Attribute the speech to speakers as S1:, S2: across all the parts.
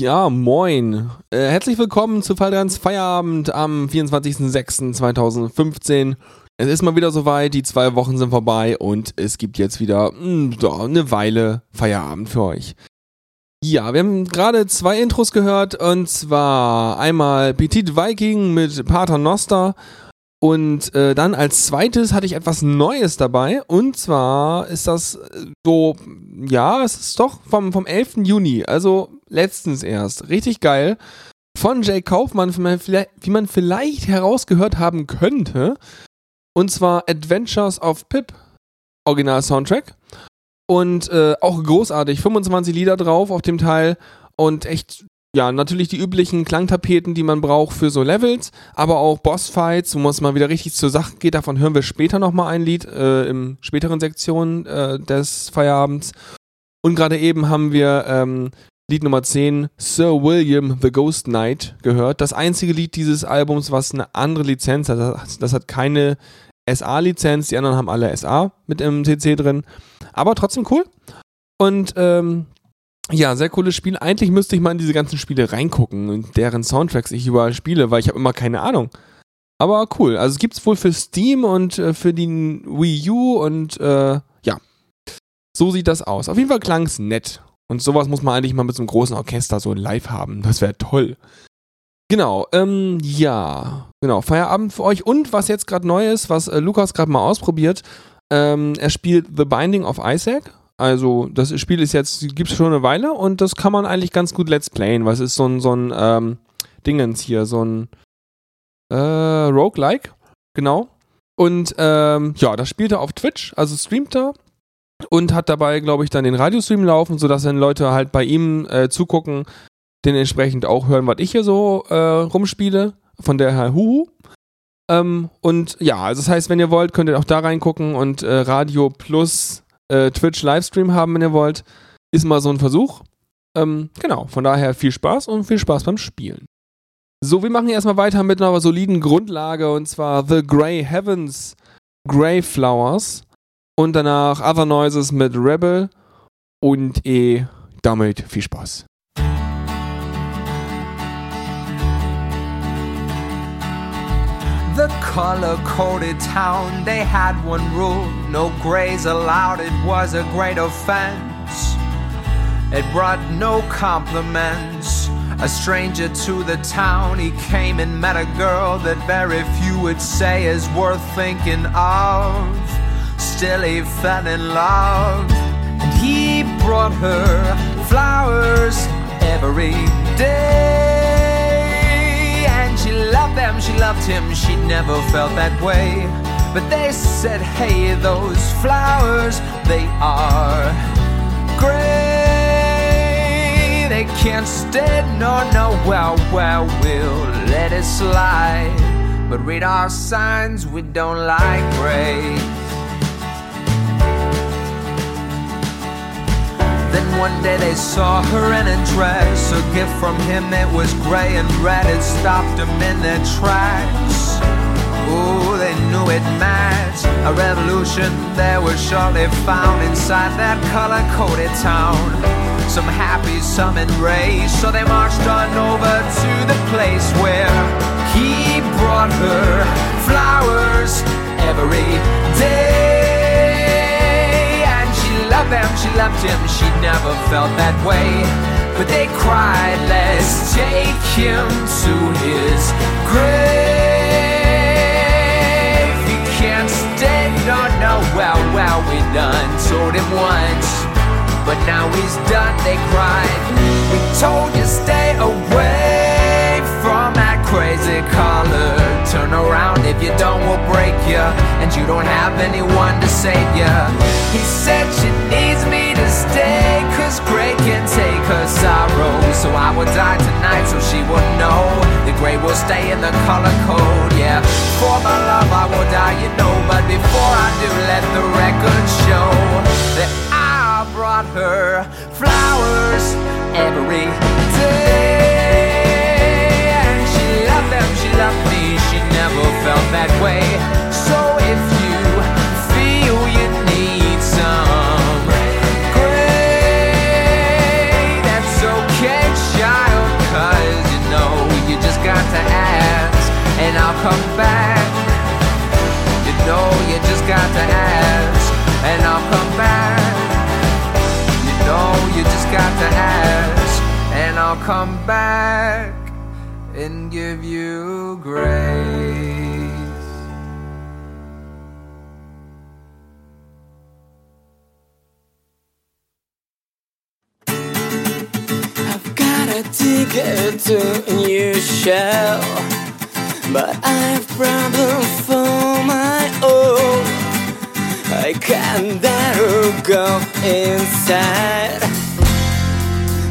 S1: Ja, moin. Äh, herzlich willkommen zu Faldrans Feierabend am 24.06.2015. Es ist mal wieder soweit, die zwei Wochen sind vorbei und es gibt jetzt wieder mh, hm, so, eine Weile Feierabend für euch. Ja, wir haben gerade zwei Intros gehört und zwar einmal Petit Viking mit Pater Noster und äh, dann als zweites hatte ich etwas Neues dabei. Und zwar ist das äh, so, ja, es ist doch vom, vom 11. Juni, also letztens erst. Richtig geil. Von Jay Kaufmann, wie man vielleicht herausgehört haben könnte. Und zwar Adventures of Pip, Original Soundtrack. Und äh, auch großartig, 25 Lieder drauf auf dem Teil und echt ja, natürlich die üblichen Klangtapeten, die man braucht für so Levels, aber auch Bossfights, wo es mal wieder richtig zur Sache geht. Davon hören wir später nochmal ein Lied, äh, im späteren Sektion äh, des Feierabends. Und gerade eben haben wir ähm, Lied Nummer 10, Sir William The Ghost Knight, gehört. Das einzige Lied dieses Albums, was eine andere Lizenz hat. Das hat keine SA-Lizenz, die anderen haben alle SA mit im CC drin. Aber trotzdem cool. Und ähm, ja, sehr cooles Spiel. Eigentlich müsste ich mal in diese ganzen Spiele reingucken und deren Soundtracks ich überall spiele, weil ich habe immer keine Ahnung. Aber cool. Also es gibt es wohl für Steam und äh, für die Wii U und äh, ja. So sieht das aus. Auf jeden Fall klang es nett. Und sowas muss man eigentlich mal mit so einem großen Orchester so live haben. Das wäre toll. Genau, ähm, ja, genau, Feierabend für euch. Und was jetzt gerade neu ist, was äh, Lukas gerade mal ausprobiert, ähm, er spielt The Binding of Isaac also, das Spiel ist jetzt, gibt es schon eine Weile und das kann man eigentlich ganz gut Let's Playen, es ist so ein, so ein ähm, Dingens hier, so ein äh, Roguelike, genau. Und ähm, ja, das spielt er auf Twitch, also streamt er und hat dabei, glaube ich, dann den Radiostream laufen, sodass dann Leute halt bei ihm äh, zugucken, den entsprechend auch hören, was ich hier so äh, rumspiele. Von der Herr Huhu. Ähm, und ja, also das heißt, wenn ihr wollt, könnt ihr auch da reingucken und äh, Radio Plus äh, Twitch-Livestream haben, wenn ihr wollt. Ist mal so ein Versuch. Ähm, genau, von daher viel Spaß und viel Spaß beim Spielen. So, wir machen erstmal weiter mit einer soliden Grundlage und zwar The Grey Heavens Grey Flowers und danach Other Noises mit Rebel und eh damit viel Spaß.
S2: the color coded town, they had one rule no grays allowed, it was a great offense. It brought no compliments. A stranger to the town, he came and met a girl that very few would say is worth thinking of. Still, he fell in love, and he brought her flowers every day And she loved them, she loved him, she never felt that way. But they said, hey, those flowers, they are gray. They can't stay, nor no, well, well, we'll let it slide. But read our signs, we don't like gray. Then one day they saw her in a dress. A gift from him, it was gray and red. It stopped them in their tracks. Ooh, they knew it matched. A revolution there was surely found inside that color coded town. Some happy, some enraged. So they marched on over to the place where he brought her flowers every day loved them, she loved him, she never felt that way. But they cried, let's take him to his grave. He can't stay, no, no, well, well, we done told him once. But now he's done, they cried. We told you stay away crazy color. Turn around if you don't, we'll break you. And you don't have anyone to save you. He said she needs me to stay, cause Gray can take her sorrow. So I will die tonight so she will know the gray will stay in the color code. Yeah, for my love I will die, you know. Come back and give you grace.
S3: I've got a ticket to a new show, but I have problems for my own. I can't dare go inside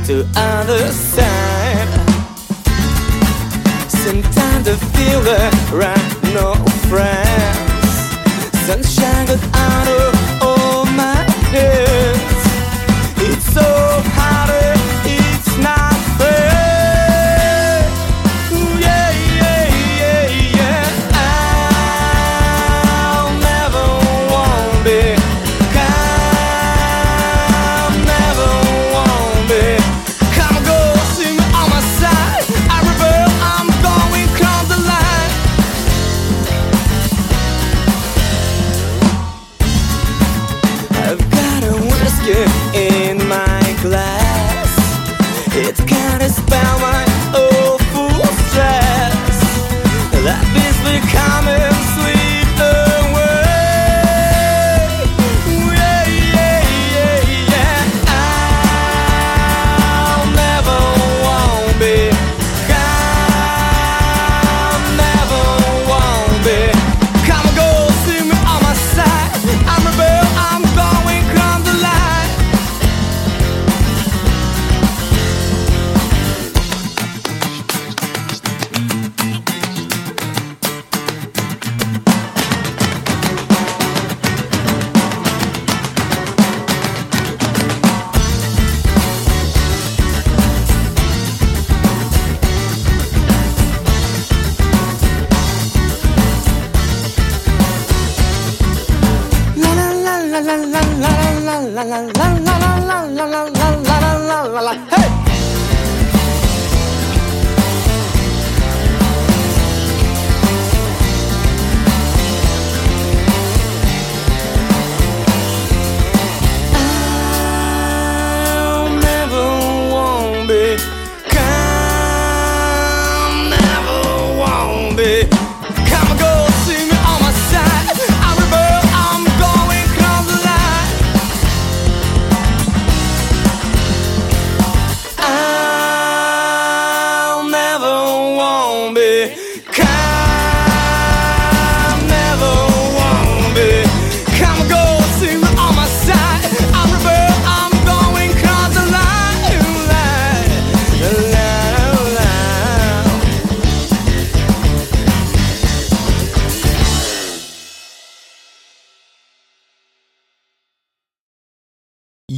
S3: to other side. Sometimes I feel there are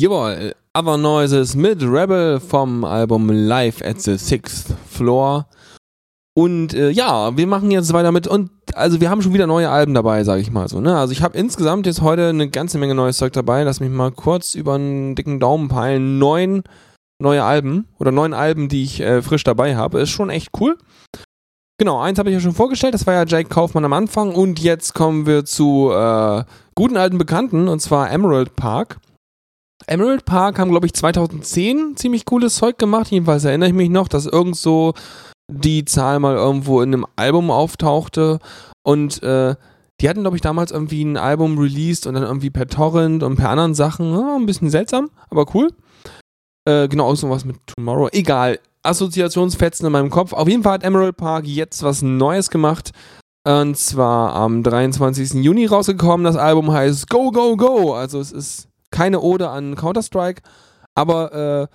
S1: Jawohl, Other Noises mit Rebel vom Album Live at the Sixth Floor. Und äh, ja, wir machen jetzt weiter mit und also wir haben schon wieder neue Alben dabei, sage ich mal so. Ne? Also ich habe insgesamt jetzt heute eine ganze Menge neues Zeug dabei. Lass mich mal kurz über einen dicken Daumen peilen. Neun neue Alben oder neun Alben, die ich äh, frisch dabei habe. Ist schon echt cool. Genau, eins habe ich ja schon vorgestellt, das war ja Jake Kaufmann am Anfang und jetzt kommen wir zu äh, guten alten Bekannten und zwar Emerald Park. Emerald Park haben, glaube ich, 2010 ziemlich cooles Zeug gemacht. Jedenfalls erinnere ich mich noch, dass irgend so die Zahl mal irgendwo in einem Album auftauchte. Und äh, die hatten, glaube ich, damals irgendwie ein Album released und dann irgendwie per Torrent und per anderen Sachen. Ja, ein bisschen seltsam, aber cool. Äh, genau, auch so was mit Tomorrow. Egal. Assoziationsfetzen in meinem Kopf. Auf jeden Fall hat Emerald Park jetzt was Neues gemacht. Und zwar am 23. Juni rausgekommen. Das Album heißt Go, Go, Go. Also es ist keine Ode an Counter-Strike, aber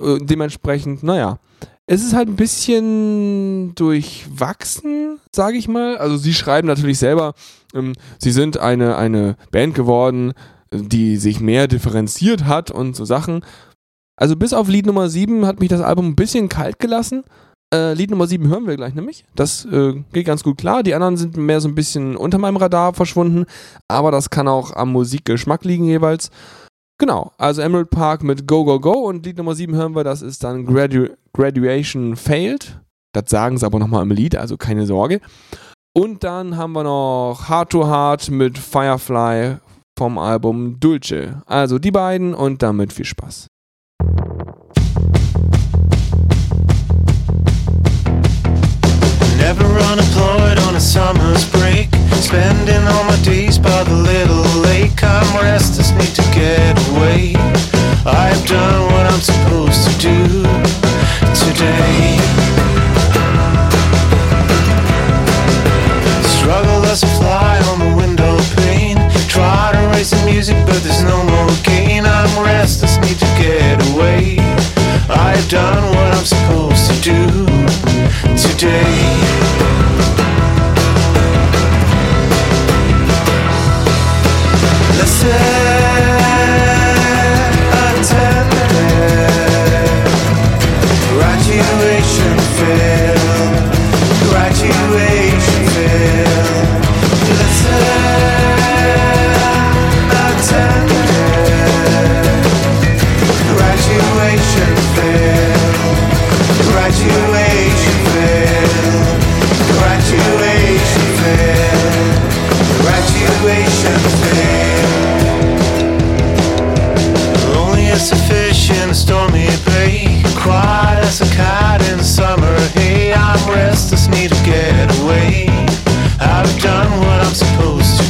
S1: äh, äh, dementsprechend, naja. Es ist halt ein bisschen durchwachsen, sage ich mal. Also sie schreiben natürlich selber, ähm, sie sind eine, eine Band geworden, die sich mehr differenziert hat und so Sachen. Also bis auf Lied Nummer 7 hat mich das Album ein bisschen kalt gelassen. Äh, Lied Nummer 7 hören wir gleich nämlich. Das äh, geht ganz gut klar. Die anderen sind mehr so ein bisschen unter meinem Radar verschwunden. Aber das kann auch am Musikgeschmack liegen jeweils. Genau, also Emerald Park mit Go Go Go und Lied Nummer 7 hören wir, das ist dann Gradu Graduation Failed. Das sagen sie aber nochmal im Lied, also keine Sorge. Und dann haben wir noch Heart to Heart mit Firefly vom Album Dulce. Also die beiden und damit viel Spaß.
S4: Summer's break. Spending all my days by the little lake. I'm restless, need to get away. I've done what I'm supposed to do today. Struggle as a fly on the window pane. Try to raise the music, but there's no more gain. I'm restless, need to get away. I've done what I'm supposed to do today.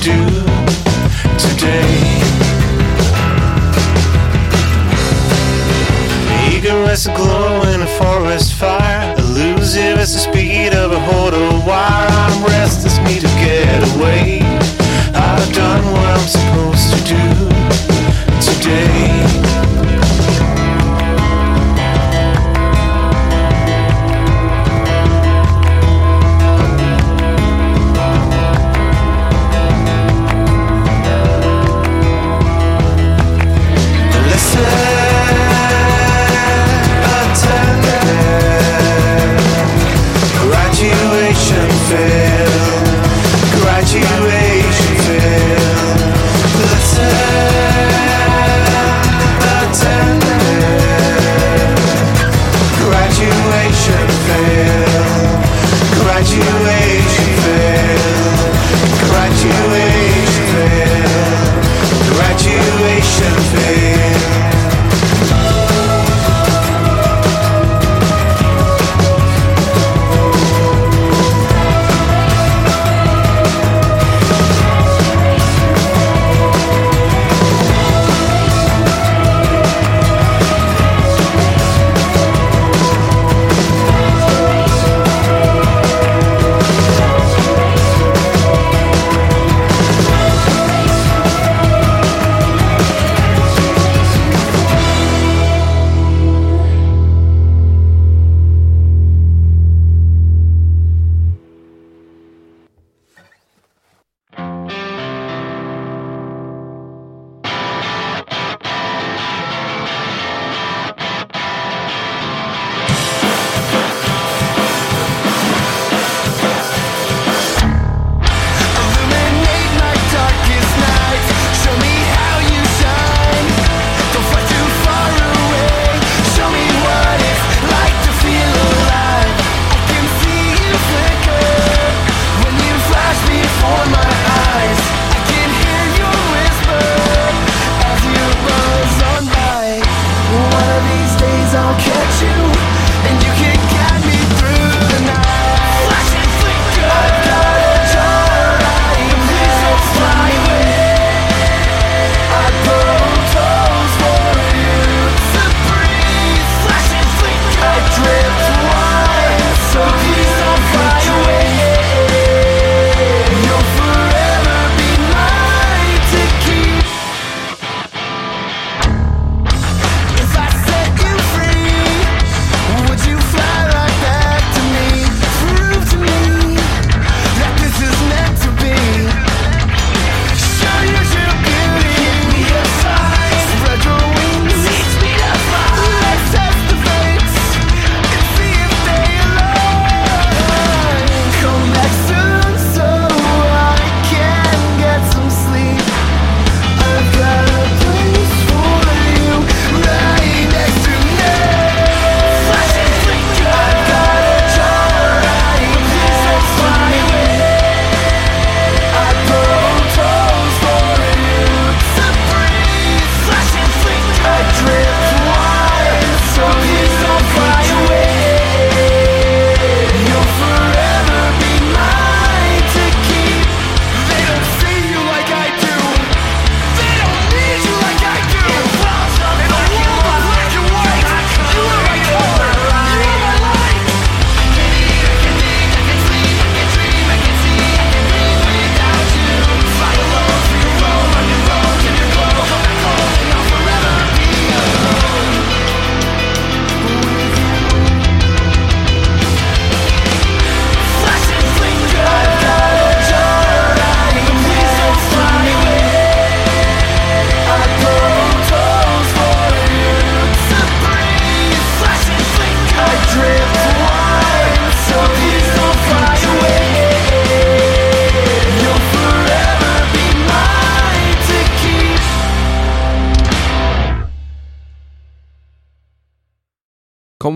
S4: Do today. Eager as a glow in a forest fire. Elusive as the speed of a wire. I'm restless, need to get away. I've done what I'm supposed to do today.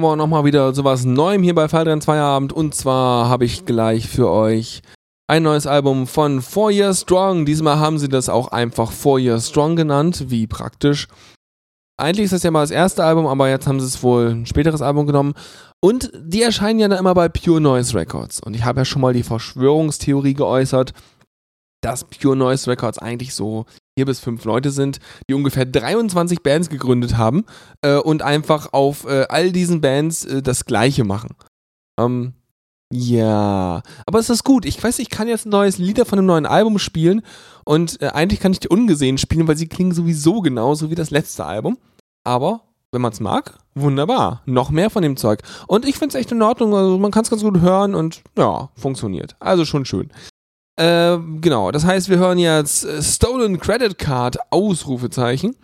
S1: Wir nochmal wieder zu was Neuem hier bei Falltrenn Feierabend. Und zwar habe ich gleich für euch ein neues Album von Four Years Strong. Diesmal haben sie das auch einfach Four Years Strong genannt. Wie praktisch. Eigentlich ist das ja mal das erste Album, aber jetzt haben sie es wohl ein späteres Album genommen. Und die erscheinen ja dann immer bei Pure Noise Records. Und ich habe ja schon mal die Verschwörungstheorie geäußert, dass Pure Noise Records eigentlich so vier bis fünf Leute sind, die ungefähr 23 Bands gegründet haben äh, und einfach auf äh, all diesen Bands äh, das Gleiche machen. Ähm, ja, aber es ist gut. Ich weiß, ich kann jetzt ein neues Lieder von einem neuen Album spielen und äh, eigentlich kann ich die ungesehen spielen, weil sie klingen sowieso genauso wie das letzte Album. Aber wenn man es mag, wunderbar. Noch mehr von dem Zeug. Und ich finde es echt in Ordnung. Also man kann es ganz gut hören und ja, funktioniert. Also schon schön. Äh, genau, das heißt, wir hören jetzt äh, Stolen Credit Card, Ausrufezeichen,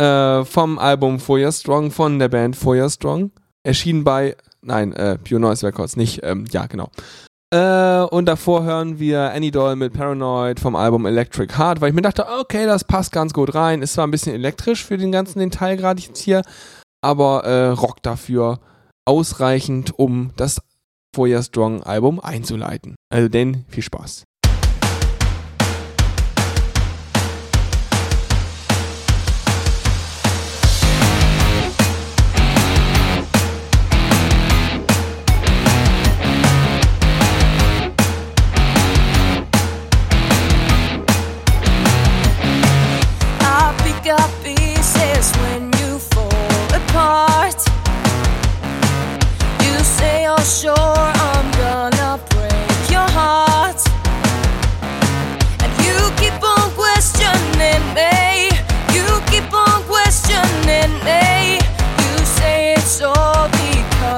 S1: äh, vom Album Four Strong von der Band Four Strong. Erschienen bei, nein, äh, Pure Noise Records, nicht, ähm, ja, genau. Äh, und davor hören wir Annie Doll mit Paranoid vom Album Electric Heart, weil ich mir dachte, okay, das passt ganz gut rein. Ist zwar ein bisschen elektrisch für den ganzen den Teil gerade jetzt hier, aber äh, Rock dafür ausreichend, um das Four Strong Album einzuleiten. Also denn viel Spaß.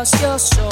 S5: lost your soul.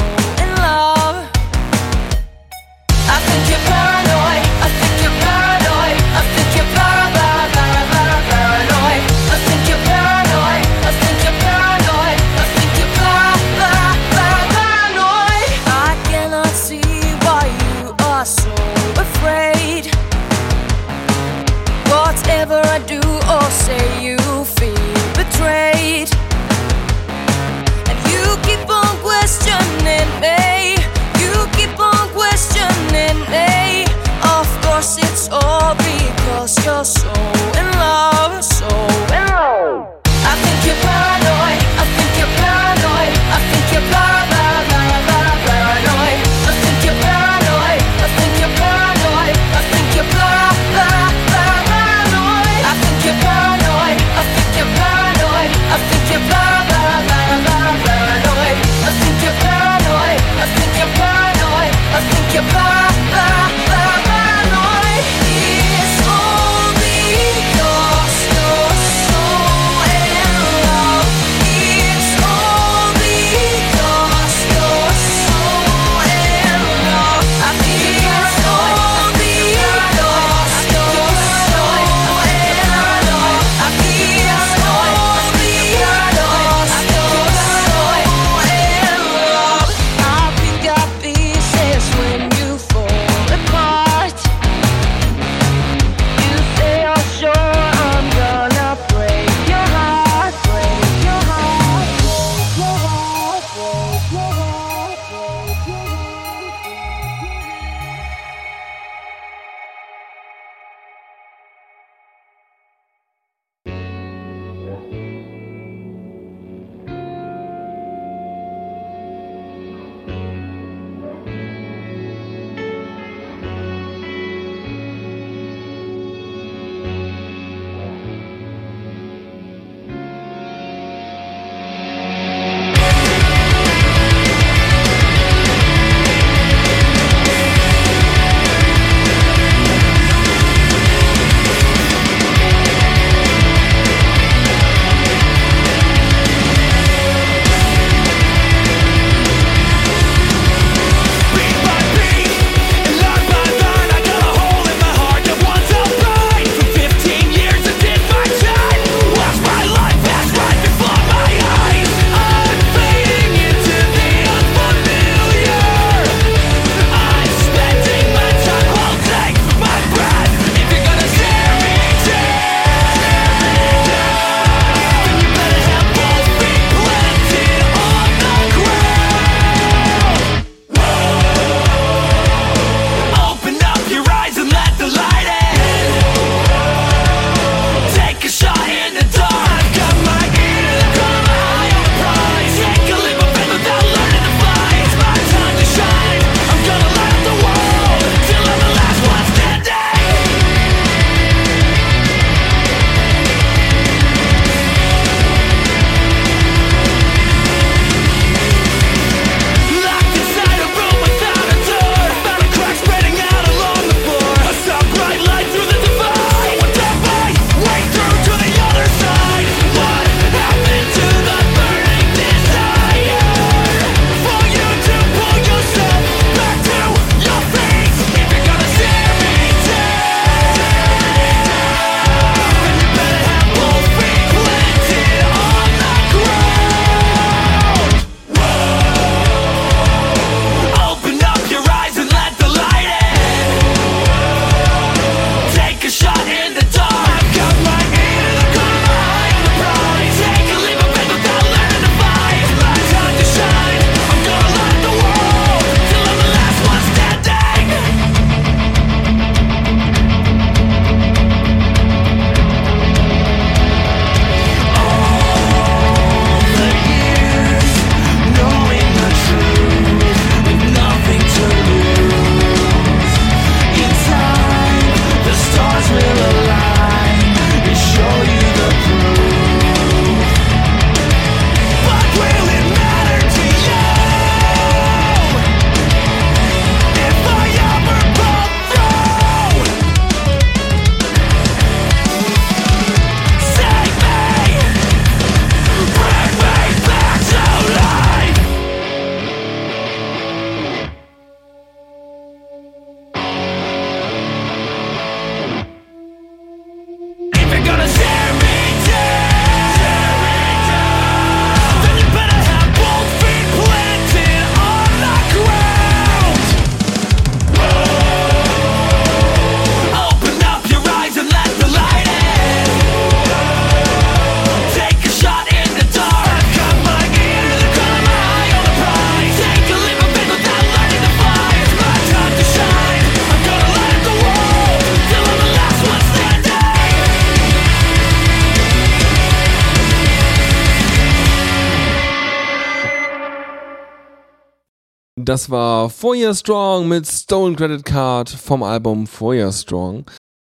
S1: Das war Four Strong mit Stolen Credit Card vom Album Four Strong.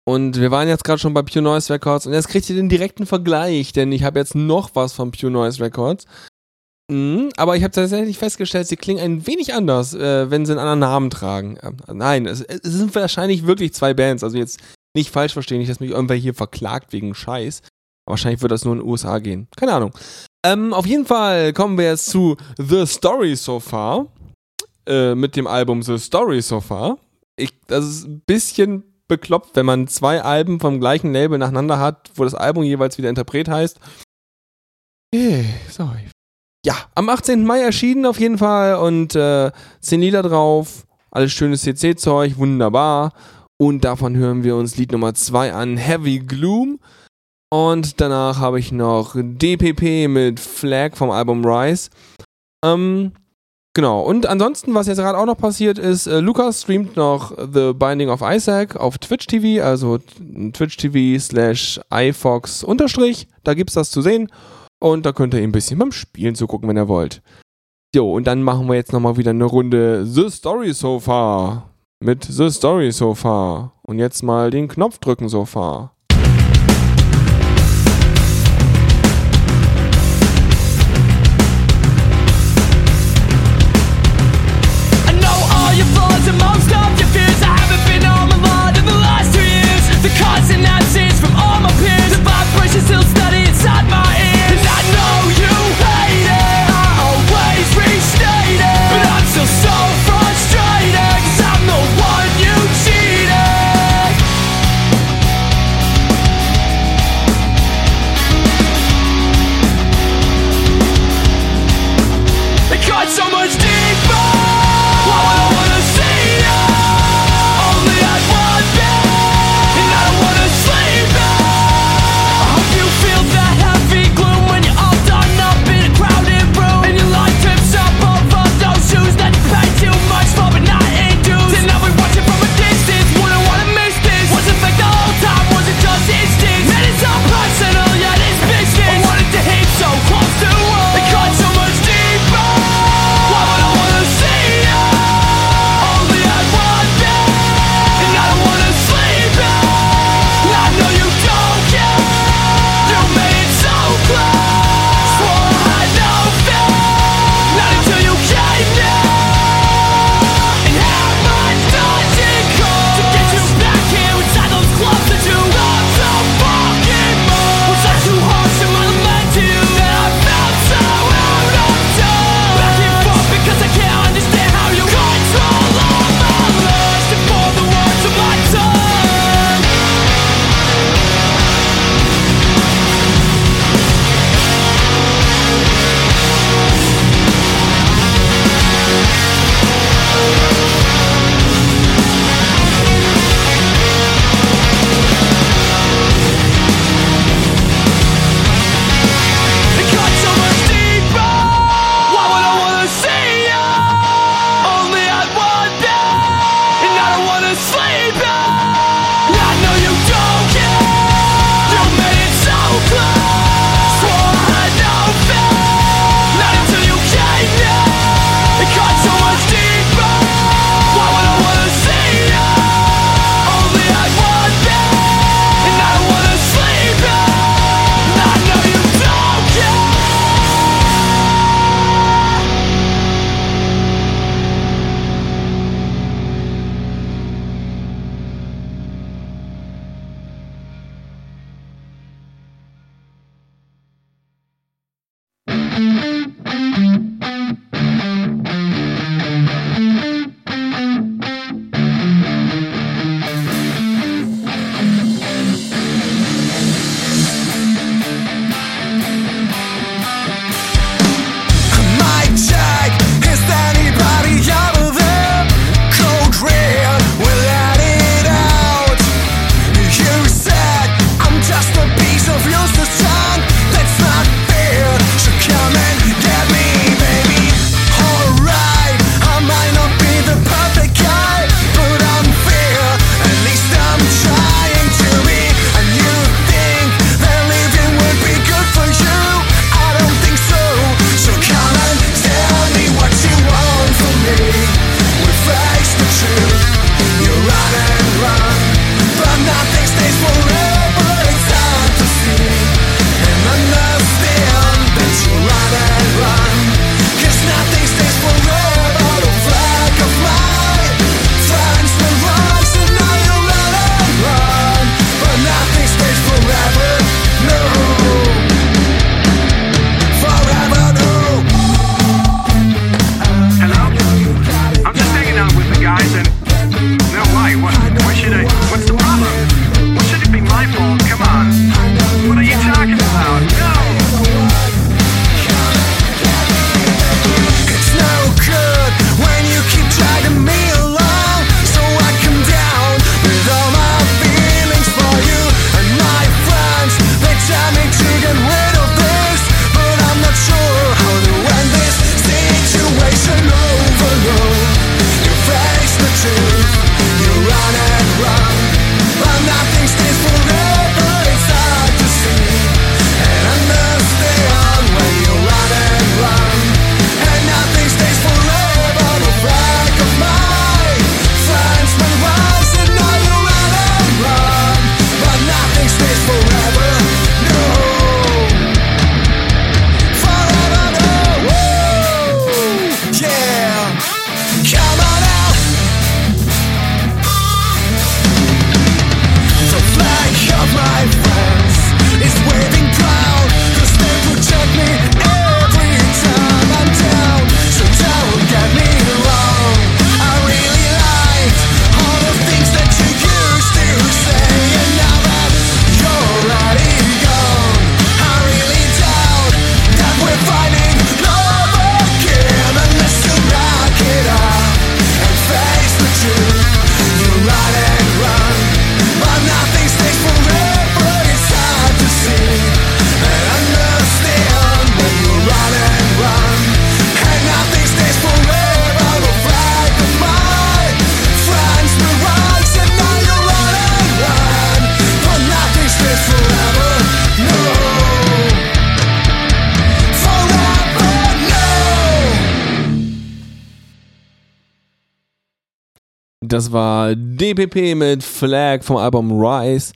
S1: Und wir waren jetzt gerade schon bei Pure Noise Records und jetzt kriegt ihr den direkten Vergleich, denn ich habe jetzt noch was von Pure Noise Records. Mhm, aber ich habe tatsächlich festgestellt, sie klingen ein wenig anders, äh, wenn sie einen anderen Namen tragen. Ähm, nein, es, es sind wahrscheinlich wirklich zwei Bands. Also jetzt nicht falsch verstehen, nicht, dass mich irgendwer hier verklagt wegen Scheiß. Wahrscheinlich wird das nur in den USA gehen. Keine Ahnung. Ähm, auf jeden Fall kommen wir jetzt zu The Story So Far. Äh, mit dem Album The Story So Far. Ich, das ist ein bisschen bekloppt, wenn man zwei Alben vom gleichen Label nacheinander hat, wo das Album jeweils wieder Interpret heißt. Okay, sorry. Ja, am 18. Mai erschienen auf jeden Fall und äh, 10 Lieder drauf. Alles schönes CC-Zeug, wunderbar. Und davon hören wir uns Lied Nummer 2 an, Heavy Gloom. Und danach habe ich noch DPP mit Flag vom Album Rise. Ähm, genau. Und ansonsten, was jetzt gerade auch noch passiert ist, äh, Lukas streamt noch The Binding of Isaac auf Twitch TV, also Twitch TV slash iFox unterstrich. Da gibt's das zu sehen. Und da könnt ihr ihm ein bisschen beim Spielen zugucken, wenn ihr wollt. Jo, und dann machen wir jetzt nochmal wieder eine Runde The Story So Far. Mit The Story So Far. Und jetzt mal den Knopf drücken so far. War DPP mit Flag vom Album Rise.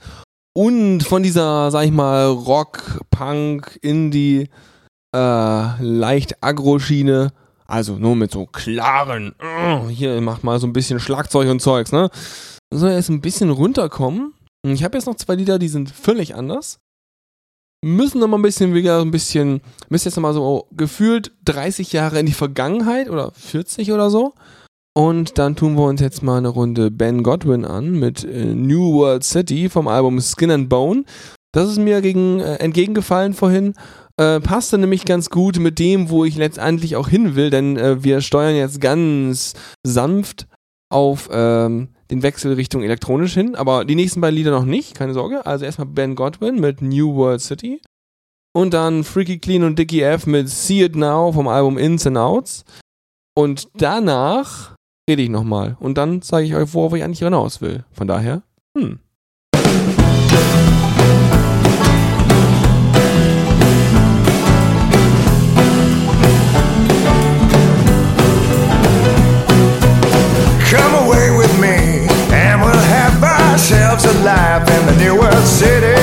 S1: Und von dieser, sag ich mal, Rock, Punk, Indie, äh, leicht Agro-Schiene. Also nur mit so klaren, äh, hier macht mal so ein bisschen Schlagzeug und Zeugs, ne? Soll jetzt ein bisschen runterkommen. Ich habe jetzt noch zwei Lieder, die sind völlig anders. Müssen noch mal ein bisschen wieder ein bisschen, müssen jetzt noch mal so gefühlt 30 Jahre in die Vergangenheit oder 40 oder so. Und dann tun wir uns jetzt mal eine Runde Ben Godwin an mit äh, New World City vom Album Skin and Bone. Das ist mir gegen, äh, entgegengefallen vorhin. Äh, passte nämlich ganz gut mit dem, wo ich letztendlich auch hin will, denn äh, wir steuern jetzt ganz sanft auf ähm, den Wechsel Richtung elektronisch hin, aber die nächsten beiden Lieder noch nicht, keine Sorge. Also erstmal Ben Godwin mit New World City und dann Freaky Clean und Dickie F mit See It Now vom Album Ins and Outs. Und danach rede ich nochmal und dann zeige ich euch, worauf ich eigentlich hinaus will. Von daher, hm.
S6: Come away with me, and we'll have ourselves a life in the New World City.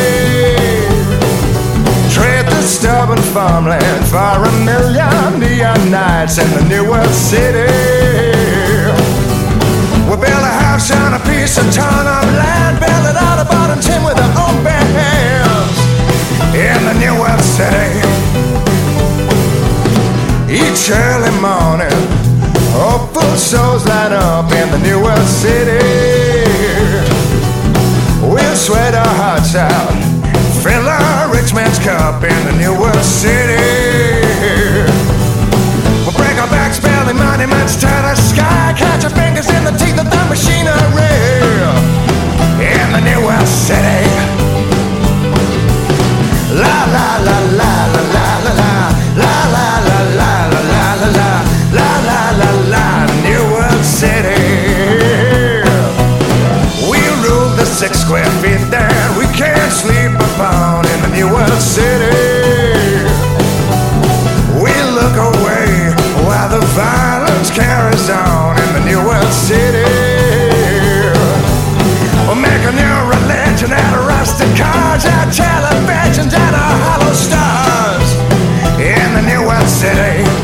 S6: Trade the stubborn farmland for a million neon nights in the New World City. On a ton of land, it out of bottom tin with our own bare hands in the New World City. Each early morning, hopeful souls light up in the New World City. We'll sweat our hearts out, fill our rich man's cup in the New World City. Our backs, monuments to the sky, catch your fingers in the teeth of the machinery in the New World City. La la la la la la la la la la la la la la la la la la la la New World City. We rule the six square feet that we can't sleep upon in the New World City. On in the New World City. We'll make a new religion out of rusted cars, our televisions out of hollow stars in the New World City.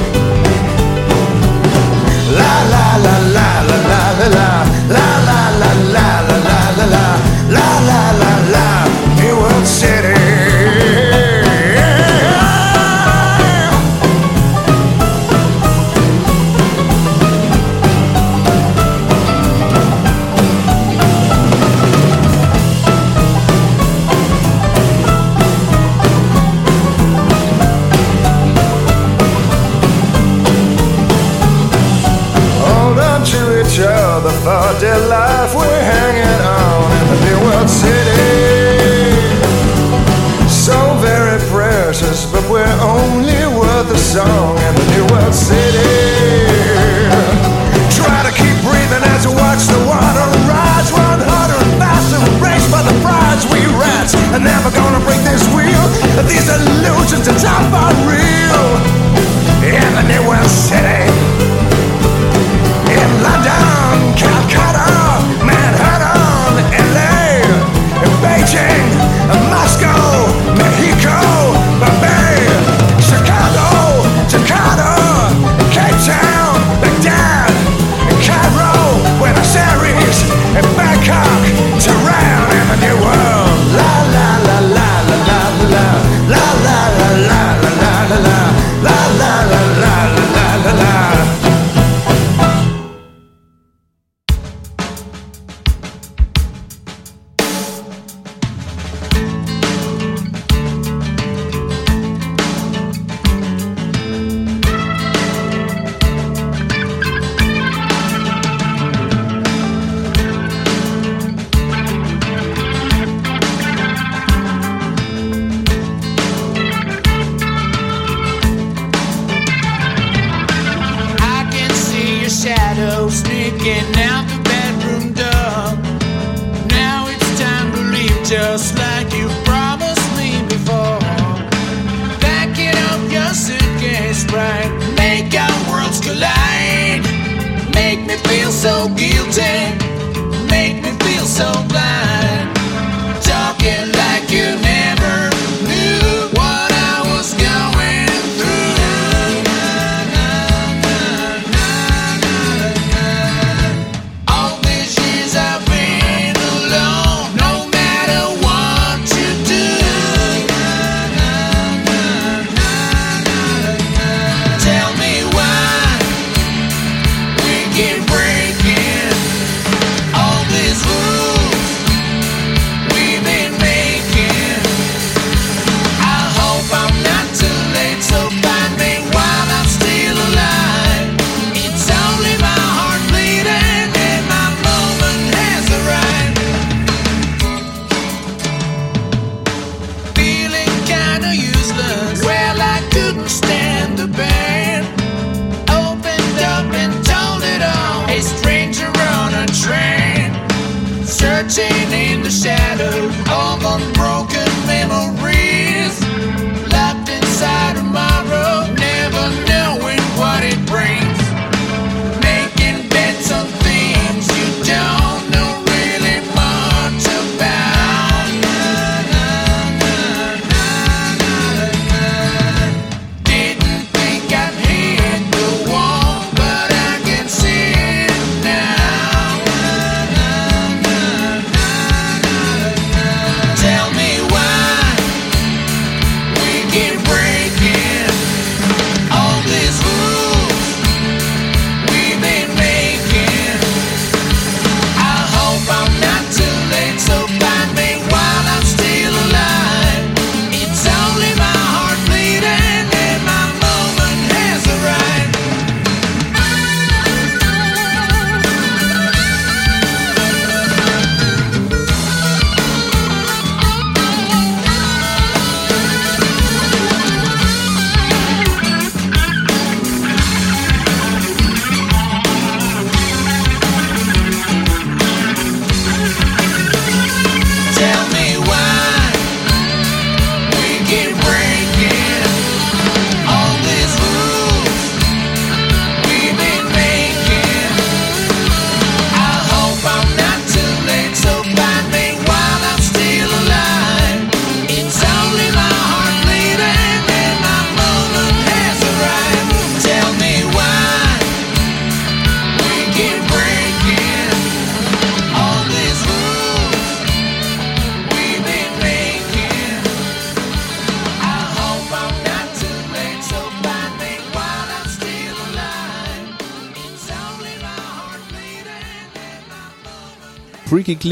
S2: Shadow sneaking out the bedroom door. Now it's time to leave, just like you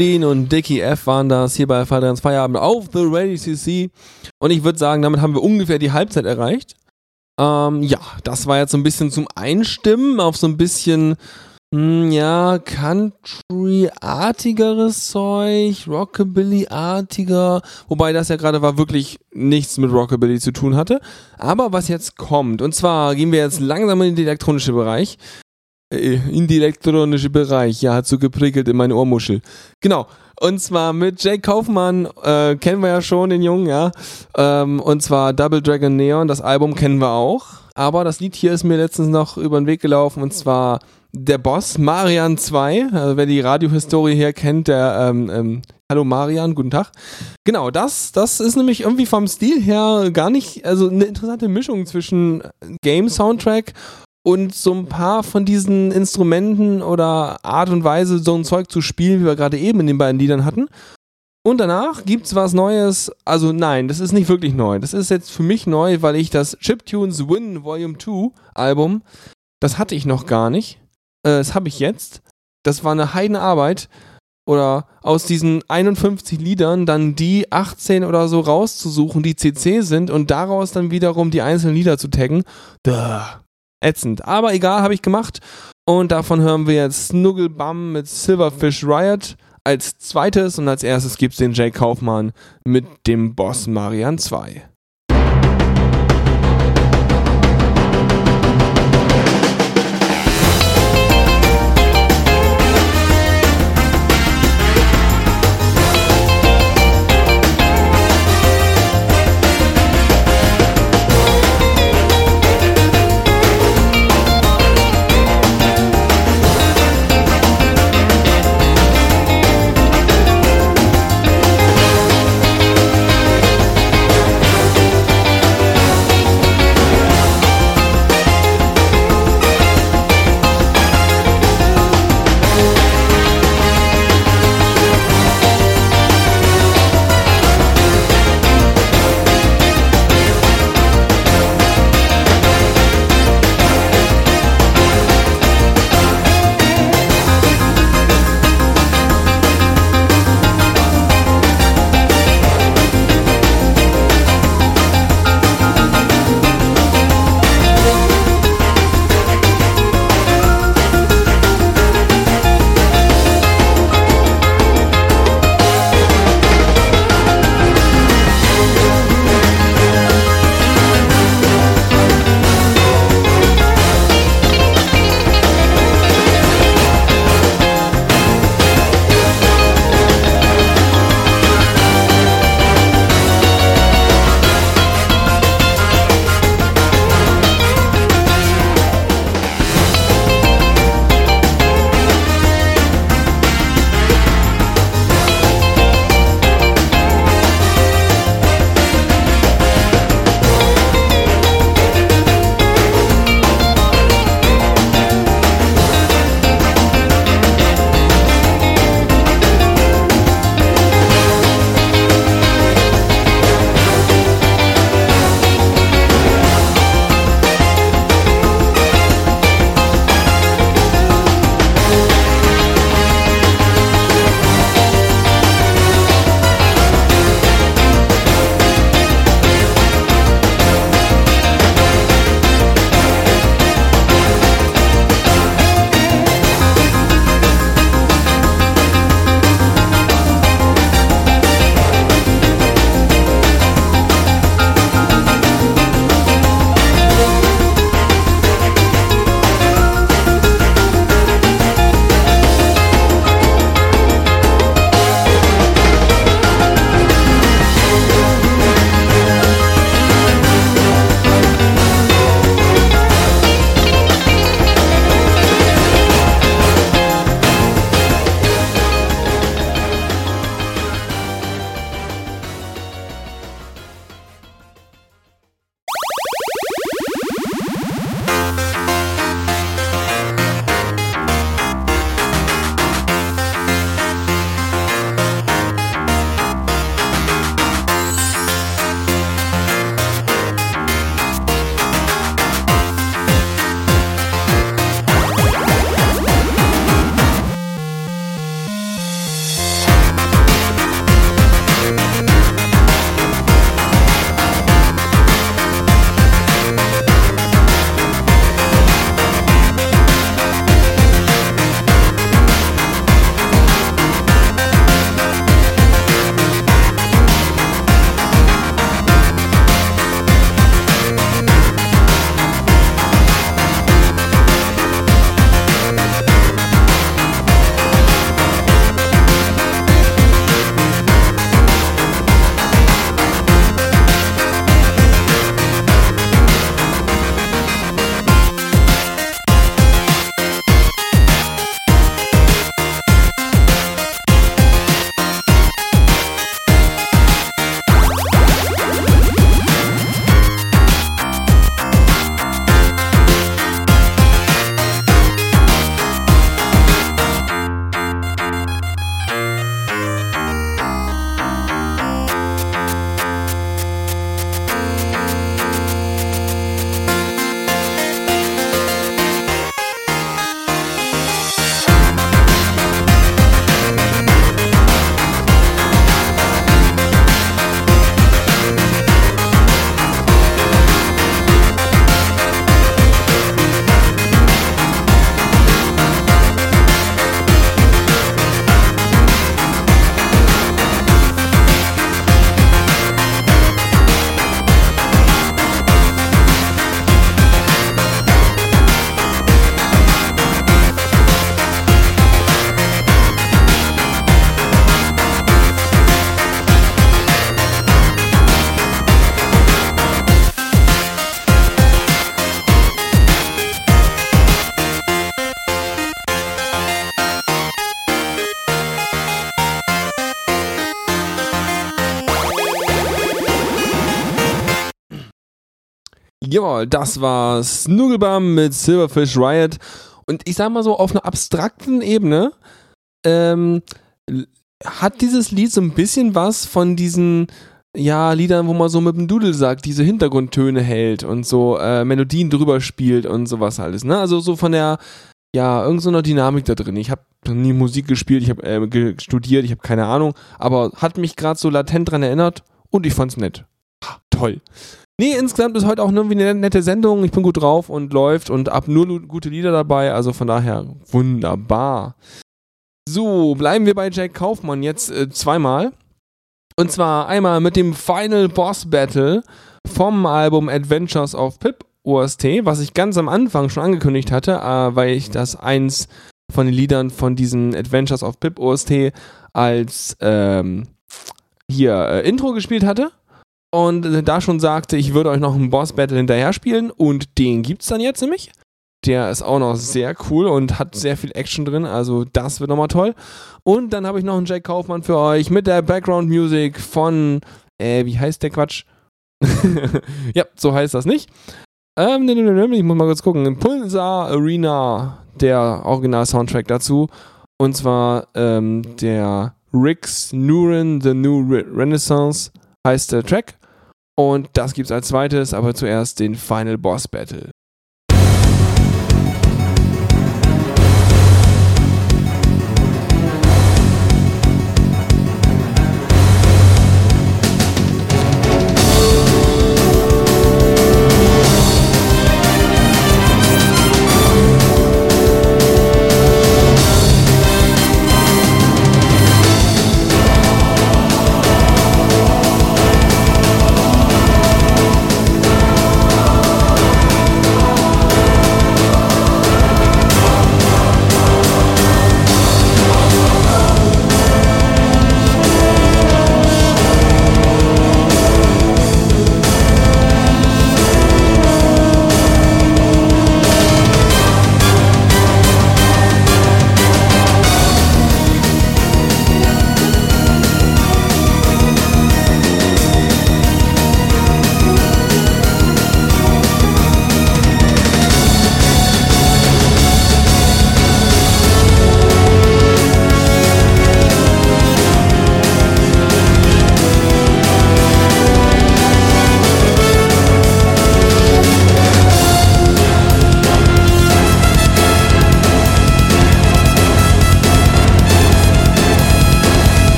S1: Clean und Dickie F waren das hier bei Fadrians Feierabend auf The Radio CC. Und ich würde sagen, damit haben wir ungefähr die Halbzeit erreicht. Ähm, ja, das war jetzt so ein bisschen zum Einstimmen auf so ein bisschen, hm, ja, Country-artigeres Zeug, Rockabilly-artiger, wobei das ja gerade war wirklich nichts mit Rockabilly zu tun hatte. Aber was jetzt kommt, und zwar gehen wir jetzt langsam in den elektronischen Bereich. Äh, In die elektronische Bereich, ja, hat so geprickelt in meine Ohrmuschel. Genau. Und zwar mit Jake Kaufmann, äh, kennen wir ja schon, den Jungen, ja. Ähm, und zwar Double Dragon Neon, das Album kennen wir auch. Aber das Lied hier ist mir letztens noch über den Weg gelaufen und zwar Der Boss, Marian 2. Also wer die Radiohistorie hier kennt, der, ähm, ähm, Hallo Marian, guten Tag. Genau, das, das ist nämlich irgendwie vom Stil her gar nicht, also eine interessante Mischung zwischen Game-Soundtrack und so ein paar von diesen Instrumenten oder Art und Weise, so ein Zeug zu spielen, wie wir gerade eben in den beiden Liedern hatten. Und danach gibt's was Neues. Also nein, das ist nicht wirklich neu. Das ist jetzt für mich neu, weil ich das Chiptunes Win Volume 2 Album, das hatte ich noch gar nicht. Äh, das habe ich jetzt. Das war eine Heidenarbeit. Oder aus diesen 51 Liedern dann die 18 oder so rauszusuchen, die CC sind und daraus dann wiederum die einzelnen Lieder zu taggen. Duh ätzend. Aber egal, habe ich gemacht. Und davon hören wir jetzt Snuggle Bum mit Silverfish Riot als zweites und als erstes gibt's den Jay Kaufmann mit dem Boss Marian 2. Jawohl, das war Snoogelbum mit Silverfish Riot. Und ich sag mal so, auf einer abstrakten Ebene ähm, hat dieses Lied so ein bisschen was von diesen ja, Liedern, wo man so mit dem Dudel sagt, diese Hintergrundtöne hält und so äh, Melodien drüber spielt und sowas alles. Ne? Also so von der, ja, irgend so Dynamik da drin. Ich habe nie Musik gespielt, ich habe äh, studiert, ich habe keine Ahnung, aber hat mich gerade so latent dran erinnert und ich fand's nett. Ha, toll. Nee, insgesamt ist heute auch irgendwie eine nette Sendung. Ich bin gut drauf und läuft und ab nur gute Lieder dabei. Also von daher wunderbar. So, bleiben wir bei Jack Kaufmann jetzt äh, zweimal. Und zwar einmal mit dem Final Boss Battle vom Album Adventures of Pip OST, was ich ganz am Anfang schon angekündigt hatte, äh, weil ich das eins von den Liedern von diesen Adventures of Pip OST als ähm, hier äh, Intro gespielt hatte und da schon sagte, ich würde euch noch einen Boss Battle hinterher spielen und den gibt's dann jetzt nämlich. Der ist auch noch sehr cool und hat sehr viel Action drin, also das wird nochmal toll. Und dann habe ich noch einen Jack Kaufmann für euch mit der Background Music von, äh, wie heißt der Quatsch? ja, so heißt das nicht. Ähm, ich muss mal kurz gucken. Pulsar Arena, der Original-Soundtrack dazu. Und zwar ähm, der Rick's Nuren, The New Re Renaissance heißt der Track. Und das gibt's als zweites, aber zuerst den Final Boss Battle.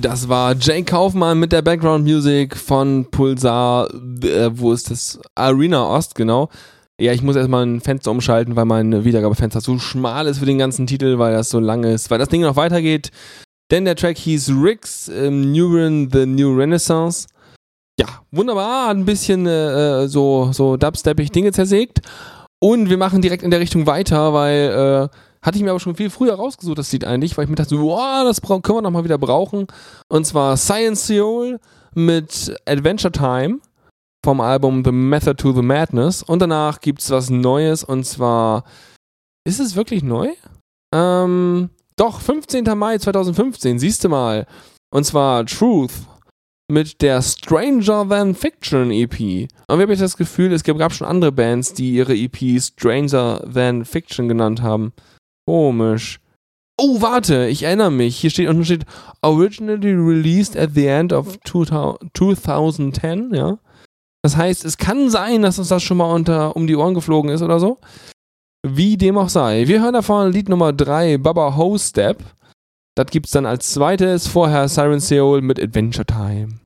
S1: Das war Jay Kaufmann mit der Background Music von Pulsar, äh, wo ist das? Arena Ost, genau. Ja, ich muss erstmal ein Fenster umschalten, weil mein Wiedergabefenster zu schmal ist für den ganzen Titel, weil das so lang ist, weil das Ding noch weitergeht. Denn der Track hieß Ricks ähm, Neuron The New Renaissance. Ja, wunderbar, ein bisschen äh, so, so dubsteppig Dinge zersägt. Und wir machen direkt in der Richtung weiter, weil äh, hatte ich mir aber schon viel früher rausgesucht, das Lied eigentlich, weil ich mir dachte, wow, das können wir noch mal wieder brauchen. Und zwar Science Seoul mit Adventure Time vom Album The Method to the Madness. Und danach gibt's was Neues und zwar, ist es wirklich neu? Ähm, doch, 15. Mai 2015, siehst du mal. Und zwar Truth mit der Stranger Than Fiction EP. Und wir haben jetzt das Gefühl, es gab schon andere Bands, die ihre EP Stranger Than Fiction genannt haben. Komisch. Oh, warte, ich erinnere mich. Hier steht unten steht originally released at the end of 2000 2010, ja. Das heißt, es kann sein, dass uns das schon mal unter um die Ohren geflogen ist oder so. Wie dem auch sei. Wir hören davon Lied Nummer 3, Baba Ho Step. Das gibt's dann als zweites. Vorher Siren Seoul mit Adventure Time.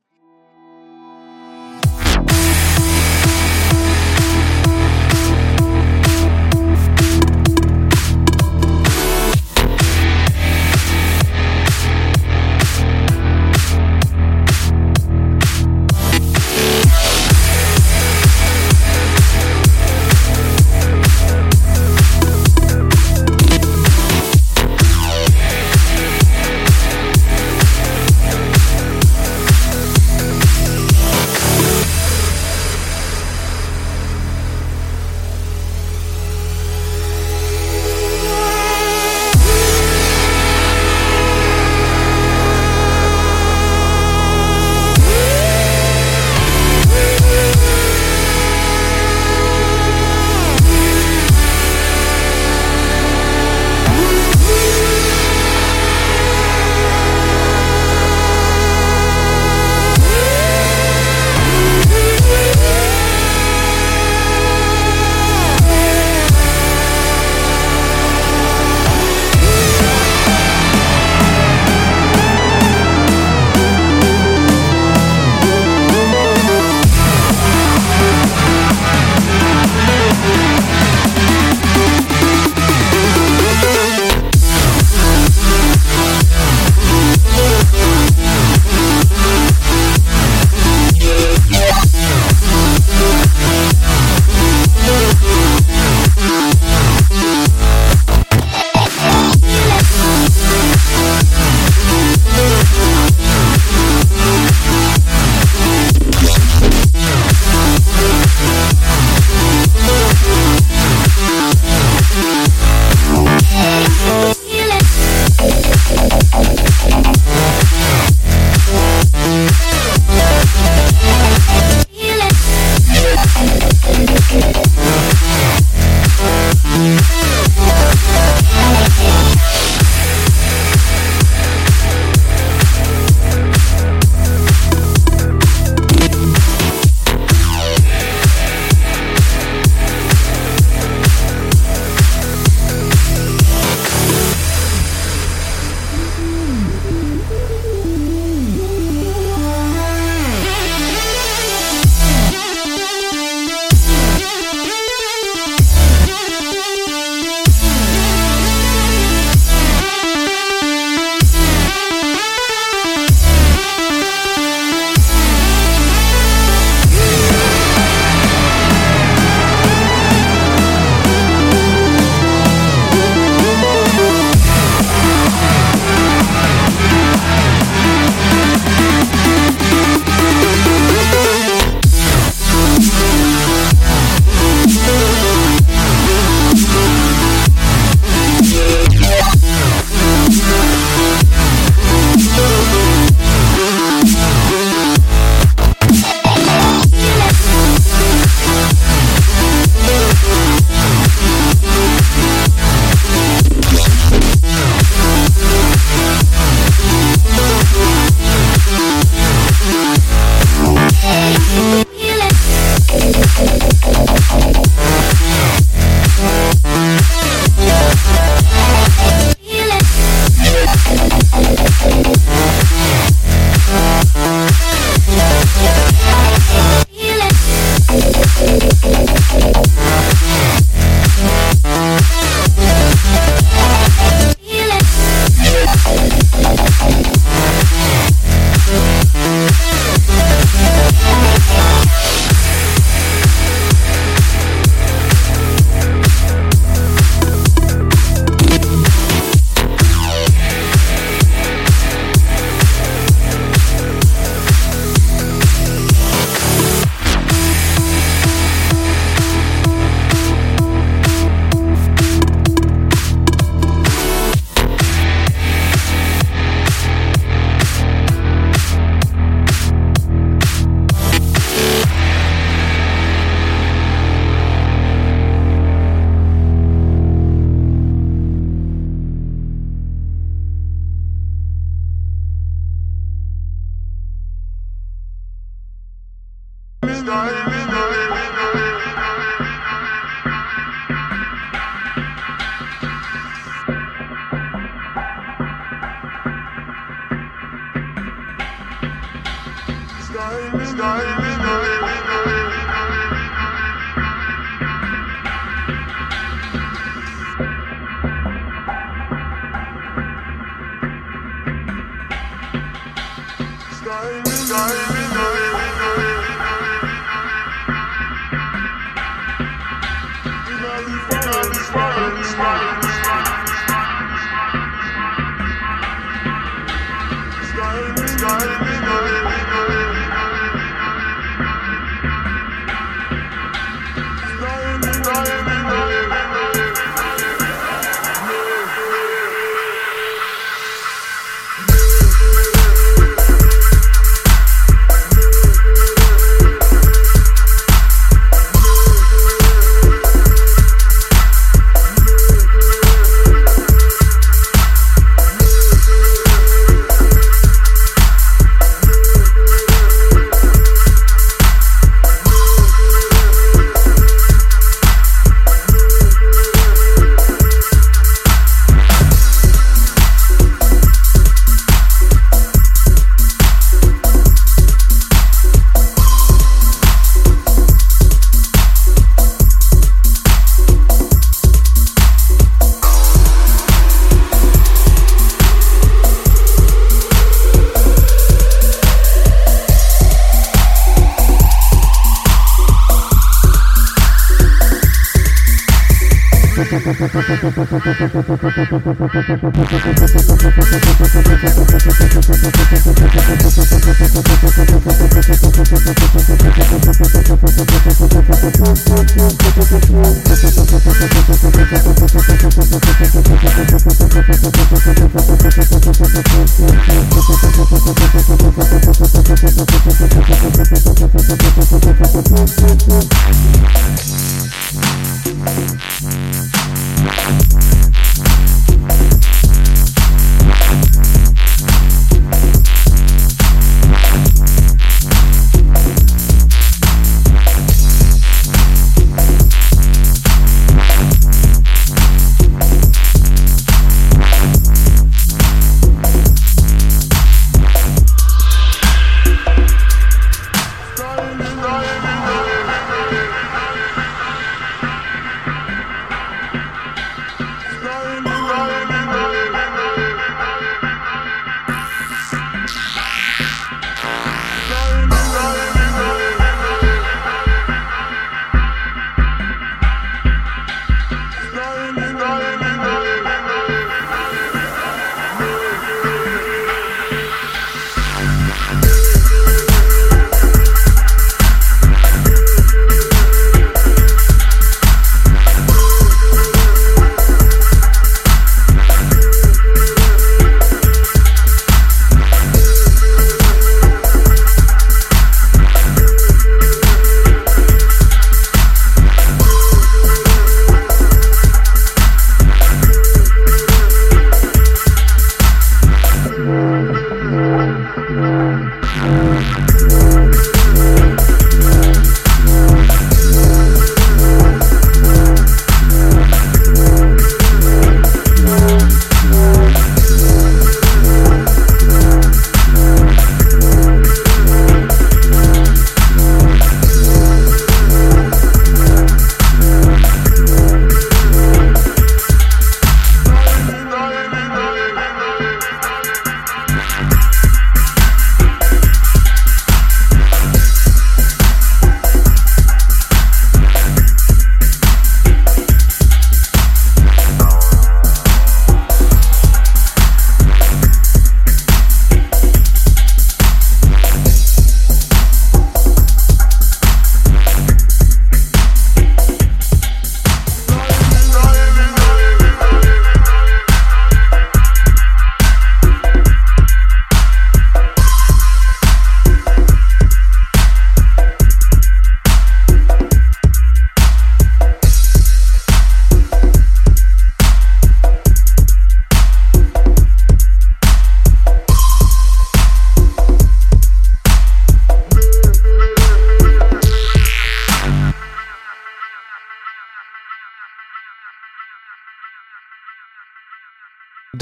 S7: Thank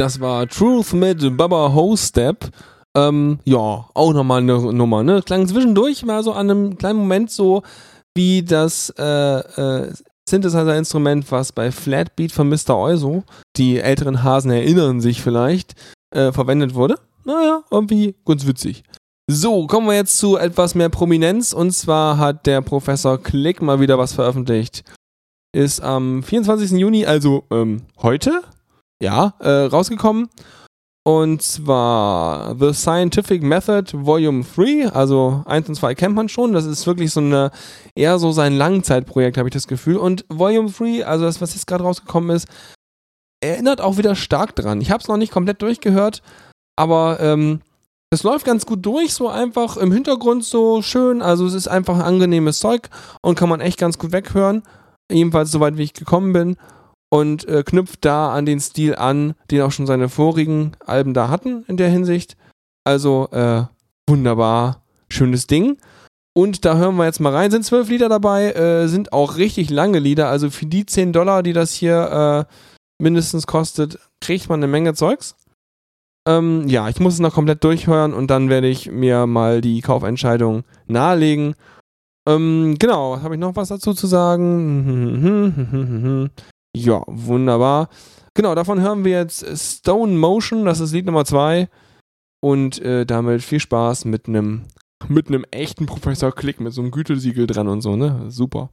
S1: Das war Truth mit Baba Ho Step. Ähm, ja, auch nochmal eine Nummer, ne? Klang zwischendurch mal so an einem kleinen Moment so wie das äh, äh, Synthesizer-Instrument, was bei Flatbeat von Mr. Euso, die älteren Hasen erinnern sich vielleicht, äh, verwendet wurde. Naja, irgendwie ganz witzig. So, kommen wir jetzt zu etwas mehr Prominenz und zwar hat der Professor Klick mal wieder was veröffentlicht. Ist am 24. Juni, also ähm, heute, ja, äh, rausgekommen. Und zwar The Scientific Method Volume 3, also 1 und 2 kennt man schon. Das ist wirklich so eine, eher so sein Langzeitprojekt, habe ich das Gefühl. Und Volume 3, also das, was jetzt gerade rausgekommen ist, erinnert auch wieder stark dran. Ich habe es noch nicht komplett durchgehört, aber ähm, es läuft ganz gut durch, so einfach im Hintergrund so schön. Also es ist einfach ein angenehmes Zeug und kann man echt ganz gut weghören. Jedenfalls soweit wie ich gekommen bin und äh, knüpft da an den Stil an, den auch schon seine vorigen Alben da hatten in der Hinsicht. Also äh, wunderbar, schönes Ding. Und da hören wir jetzt mal rein. Sind zwölf Lieder dabei, äh, sind auch richtig lange Lieder. Also für die 10 Dollar, die das hier äh, mindestens kostet, kriegt man eine Menge Zeugs. Ähm, ja, ich muss es noch komplett durchhören und dann werde ich mir mal die Kaufentscheidung nahelegen. Ähm, genau, habe ich noch was dazu zu sagen? Ja, wunderbar. Genau, davon hören wir jetzt Stone Motion, das ist Lied Nummer 2. Und äh, damit viel Spaß mit einem mit echten Professor Klick, mit so einem Gütesiegel dran und so, ne? Super.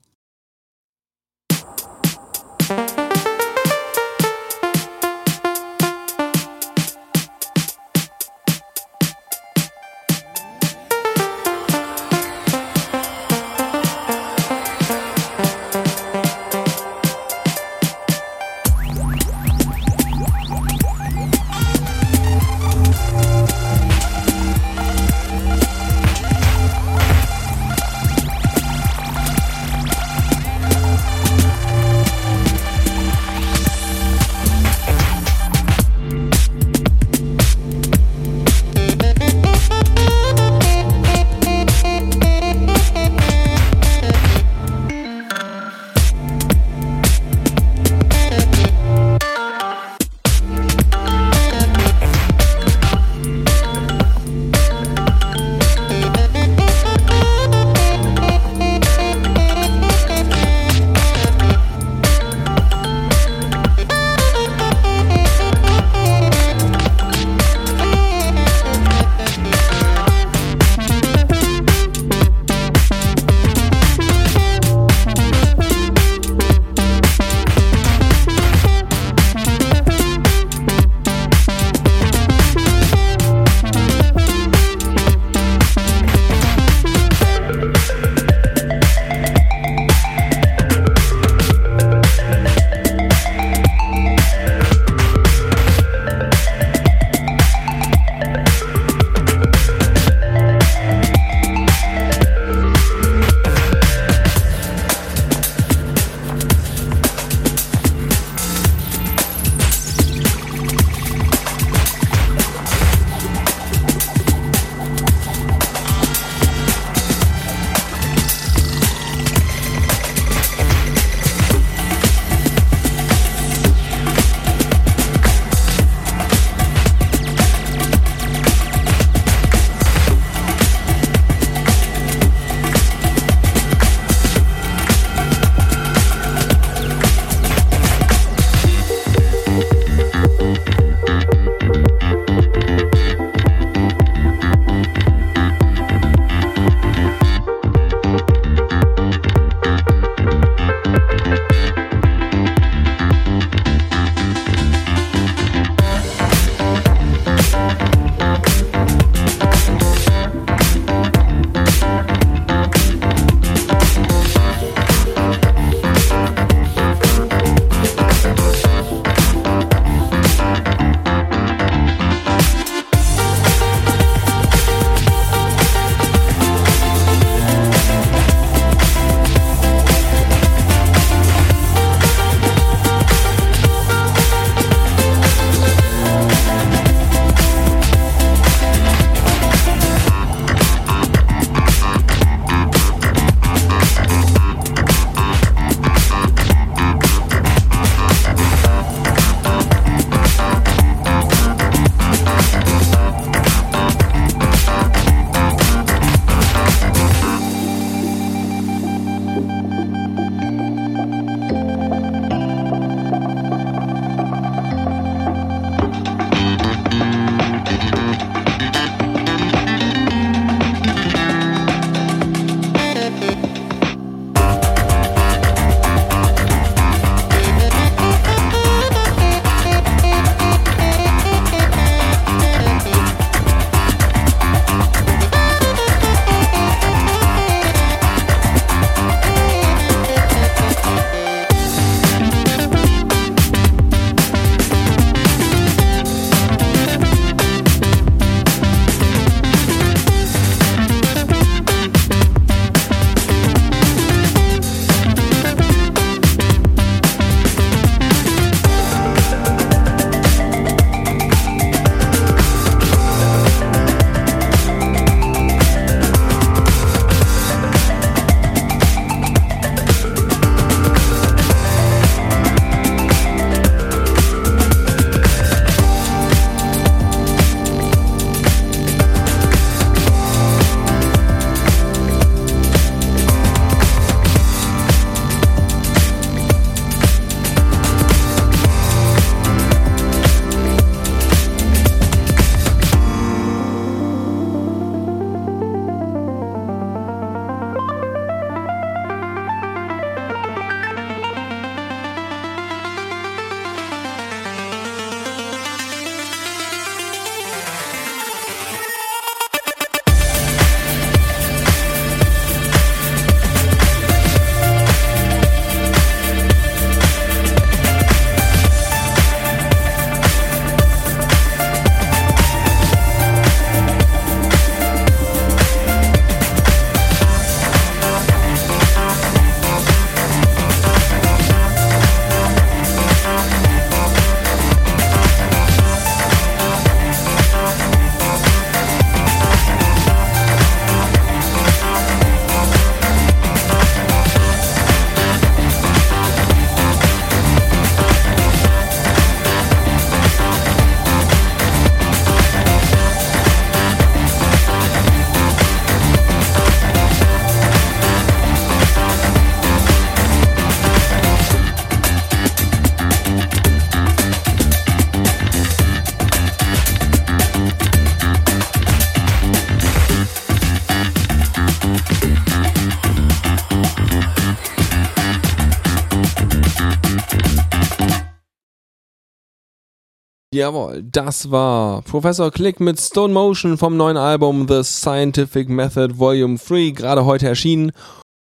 S1: Jawohl, das war Professor Click mit Stone Motion vom neuen Album The Scientific Method Volume 3, gerade heute erschienen.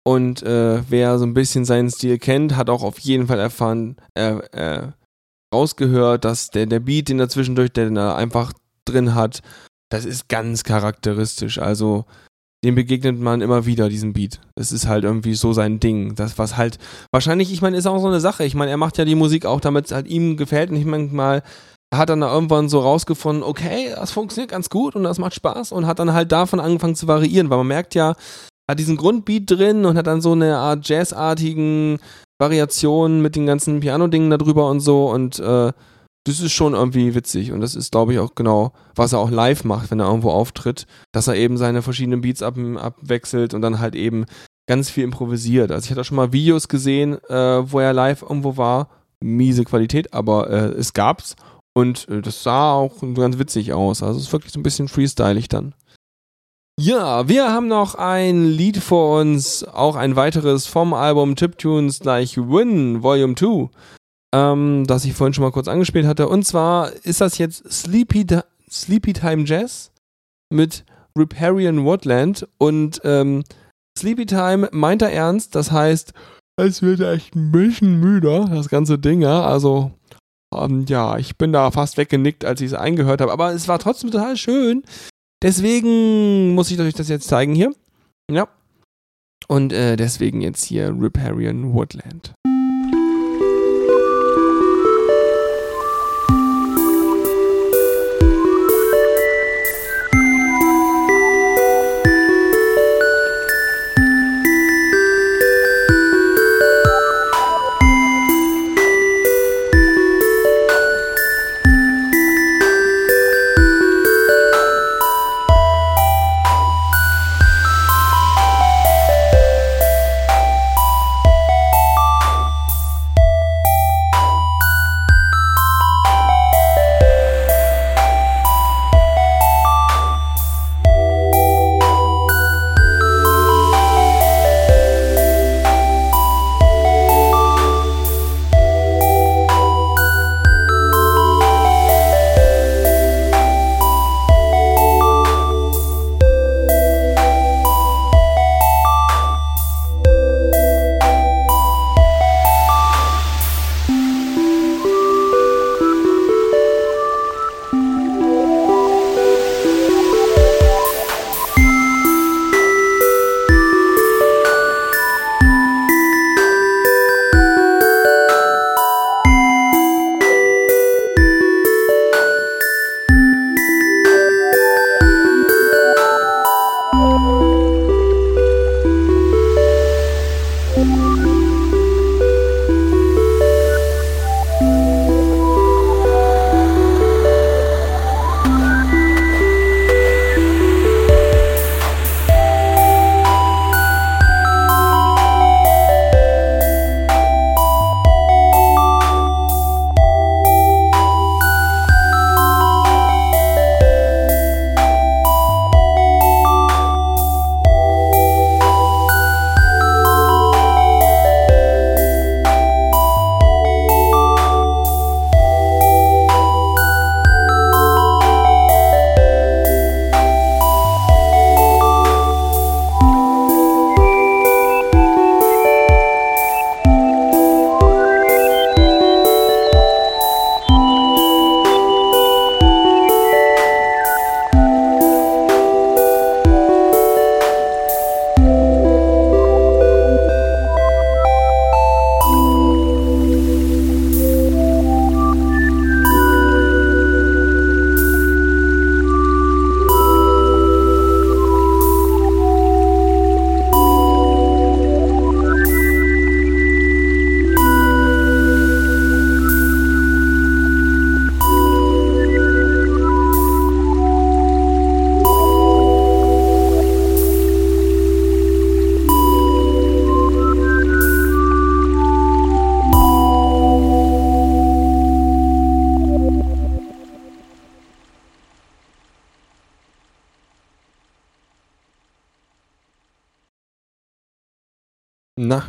S1: Und äh, wer so ein bisschen seinen Stil kennt, hat auch auf jeden Fall erfahren, äh, äh, rausgehört, dass der, der Beat, den er zwischendurch, den er einfach drin hat, das ist ganz charakteristisch. Also dem begegnet man immer wieder, diesem Beat. Das ist halt irgendwie so sein Ding. Das, was halt, wahrscheinlich, ich meine, ist auch so eine Sache. Ich meine, er macht ja die Musik auch, damit es halt ihm gefällt. Und ich meine mal, hat dann da irgendwann so rausgefunden, okay, das funktioniert ganz gut und das macht Spaß und hat dann halt davon angefangen zu variieren, weil man merkt ja, hat diesen Grundbeat drin und hat dann so eine Art Jazzartigen Variationen mit den ganzen Piano-Dingen da drüber und so und äh, das ist schon irgendwie witzig und das ist, glaube ich, auch genau, was er auch live macht, wenn er irgendwo auftritt, dass er eben seine verschiedenen Beats ab, abwechselt und dann halt eben ganz viel improvisiert. Also ich hatte schon mal Videos gesehen, äh, wo er live irgendwo war, miese Qualität, aber äh, es gab's und äh, das sah auch ganz witzig aus. Also es ist wirklich so ein bisschen freestylig dann. Ja, wir haben noch ein Lied vor uns, auch ein weiteres vom Album Chiptunes Like Win Volume 2, ähm, das ich vorhin schon mal kurz angespielt hatte. Und zwar ist das jetzt Sleepy, Sleepy Time Jazz mit Riparian Woodland und ähm, Sleepy Time meint er ernst, das heißt, es wird echt ein bisschen müder, das ganze Ding, ja, also ähm, ja, ich bin da fast weggenickt, als ich es eingehört habe, aber es war trotzdem total schön. Deswegen muss ich euch das jetzt zeigen hier. Ja. Und äh, deswegen jetzt hier Riparian Woodland.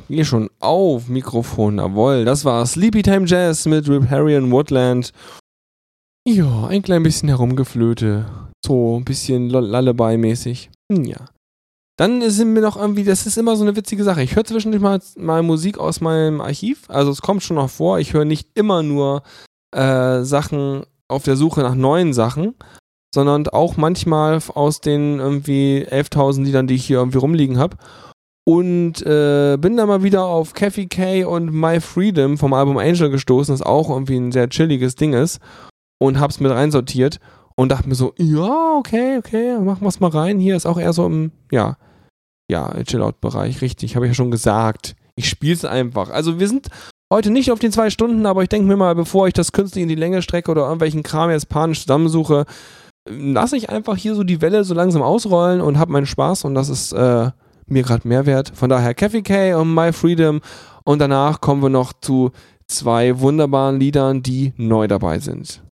S1: Geh schon auf, Mikrofon, jawohl. Das war Sleepy Time Jazz mit Riparian Woodland. Ja, ein klein bisschen herumgeflöte. So ein bisschen Lullaby-mäßig. Hm, ja. Dann sind mir noch irgendwie, das ist immer so eine witzige Sache. Ich höre zwischendurch mal, mal Musik aus meinem Archiv. Also es kommt schon noch vor. Ich höre nicht immer nur äh, Sachen auf der Suche nach neuen Sachen, sondern auch manchmal aus den irgendwie 11.000 Liedern, die ich hier irgendwie rumliegen habe. Und äh, bin da mal wieder auf Kathy K und My Freedom vom Album Angel gestoßen, das auch irgendwie ein sehr chilliges Ding ist. Und hab's mit reinsortiert und dachte mir so, ja, okay, okay, machen wir's mal rein. Hier ist auch eher so im, ja, ja, Chill-Out-Bereich, richtig, habe ich ja schon gesagt. Ich spiel's einfach. Also wir sind heute nicht auf den zwei Stunden, aber ich denke mir mal, bevor ich das künstlich in die Länge strecke oder irgendwelchen Kram jetzt panisch zusammensuche, lasse ich einfach hier so die Welle so langsam ausrollen und habe meinen Spaß und das ist äh, mir gerade Mehrwert. Von daher Kathy K und My Freedom und danach kommen wir noch zu zwei wunderbaren Liedern, die neu dabei sind.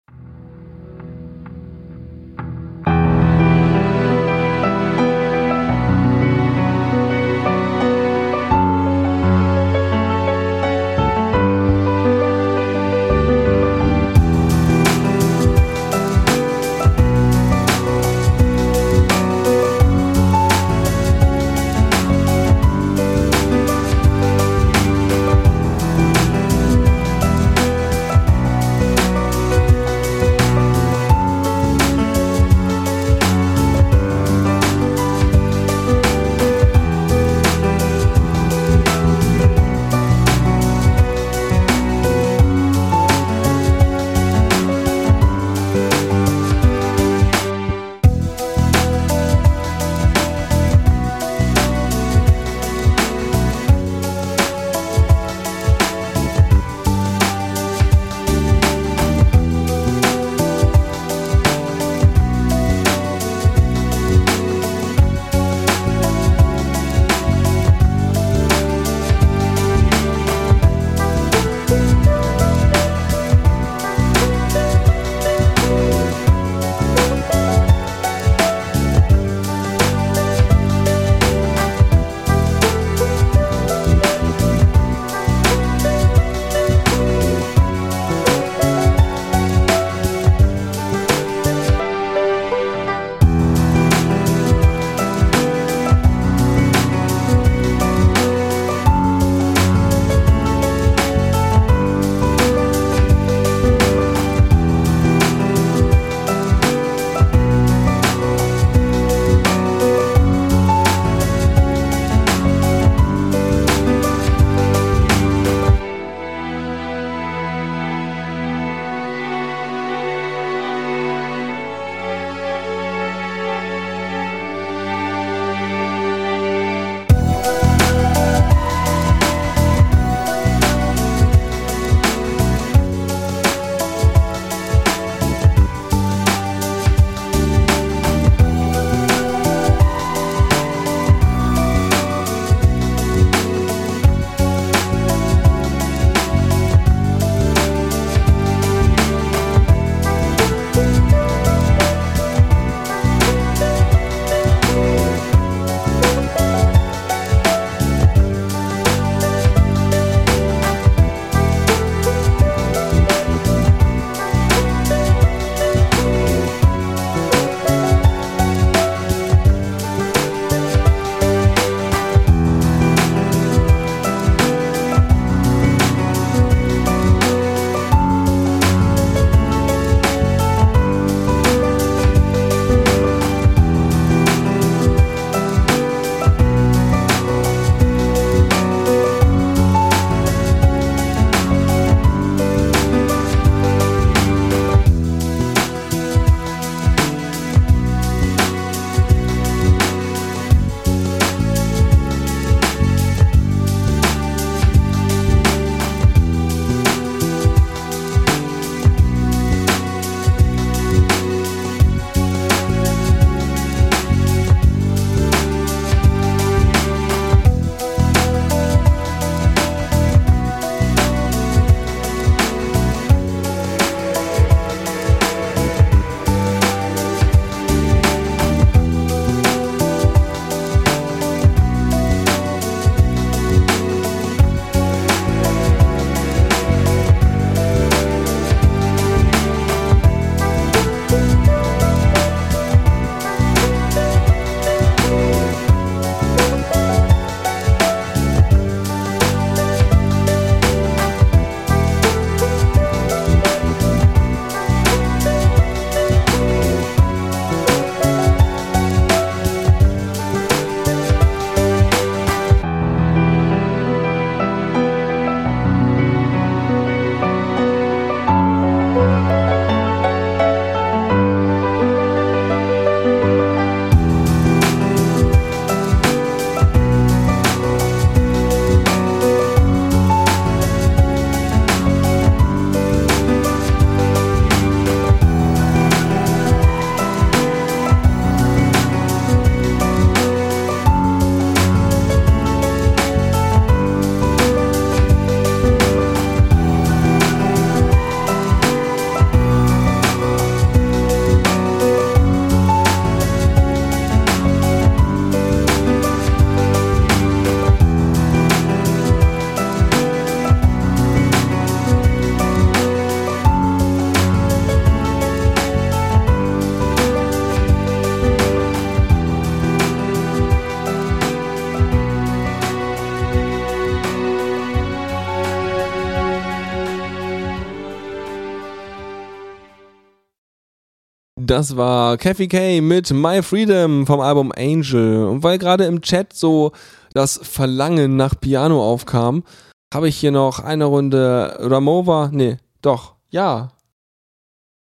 S1: Das war Kathy K mit My Freedom vom Album Angel. Und weil gerade im Chat so das Verlangen nach Piano aufkam, habe ich hier noch eine Runde Ramova. Nee, doch, ja.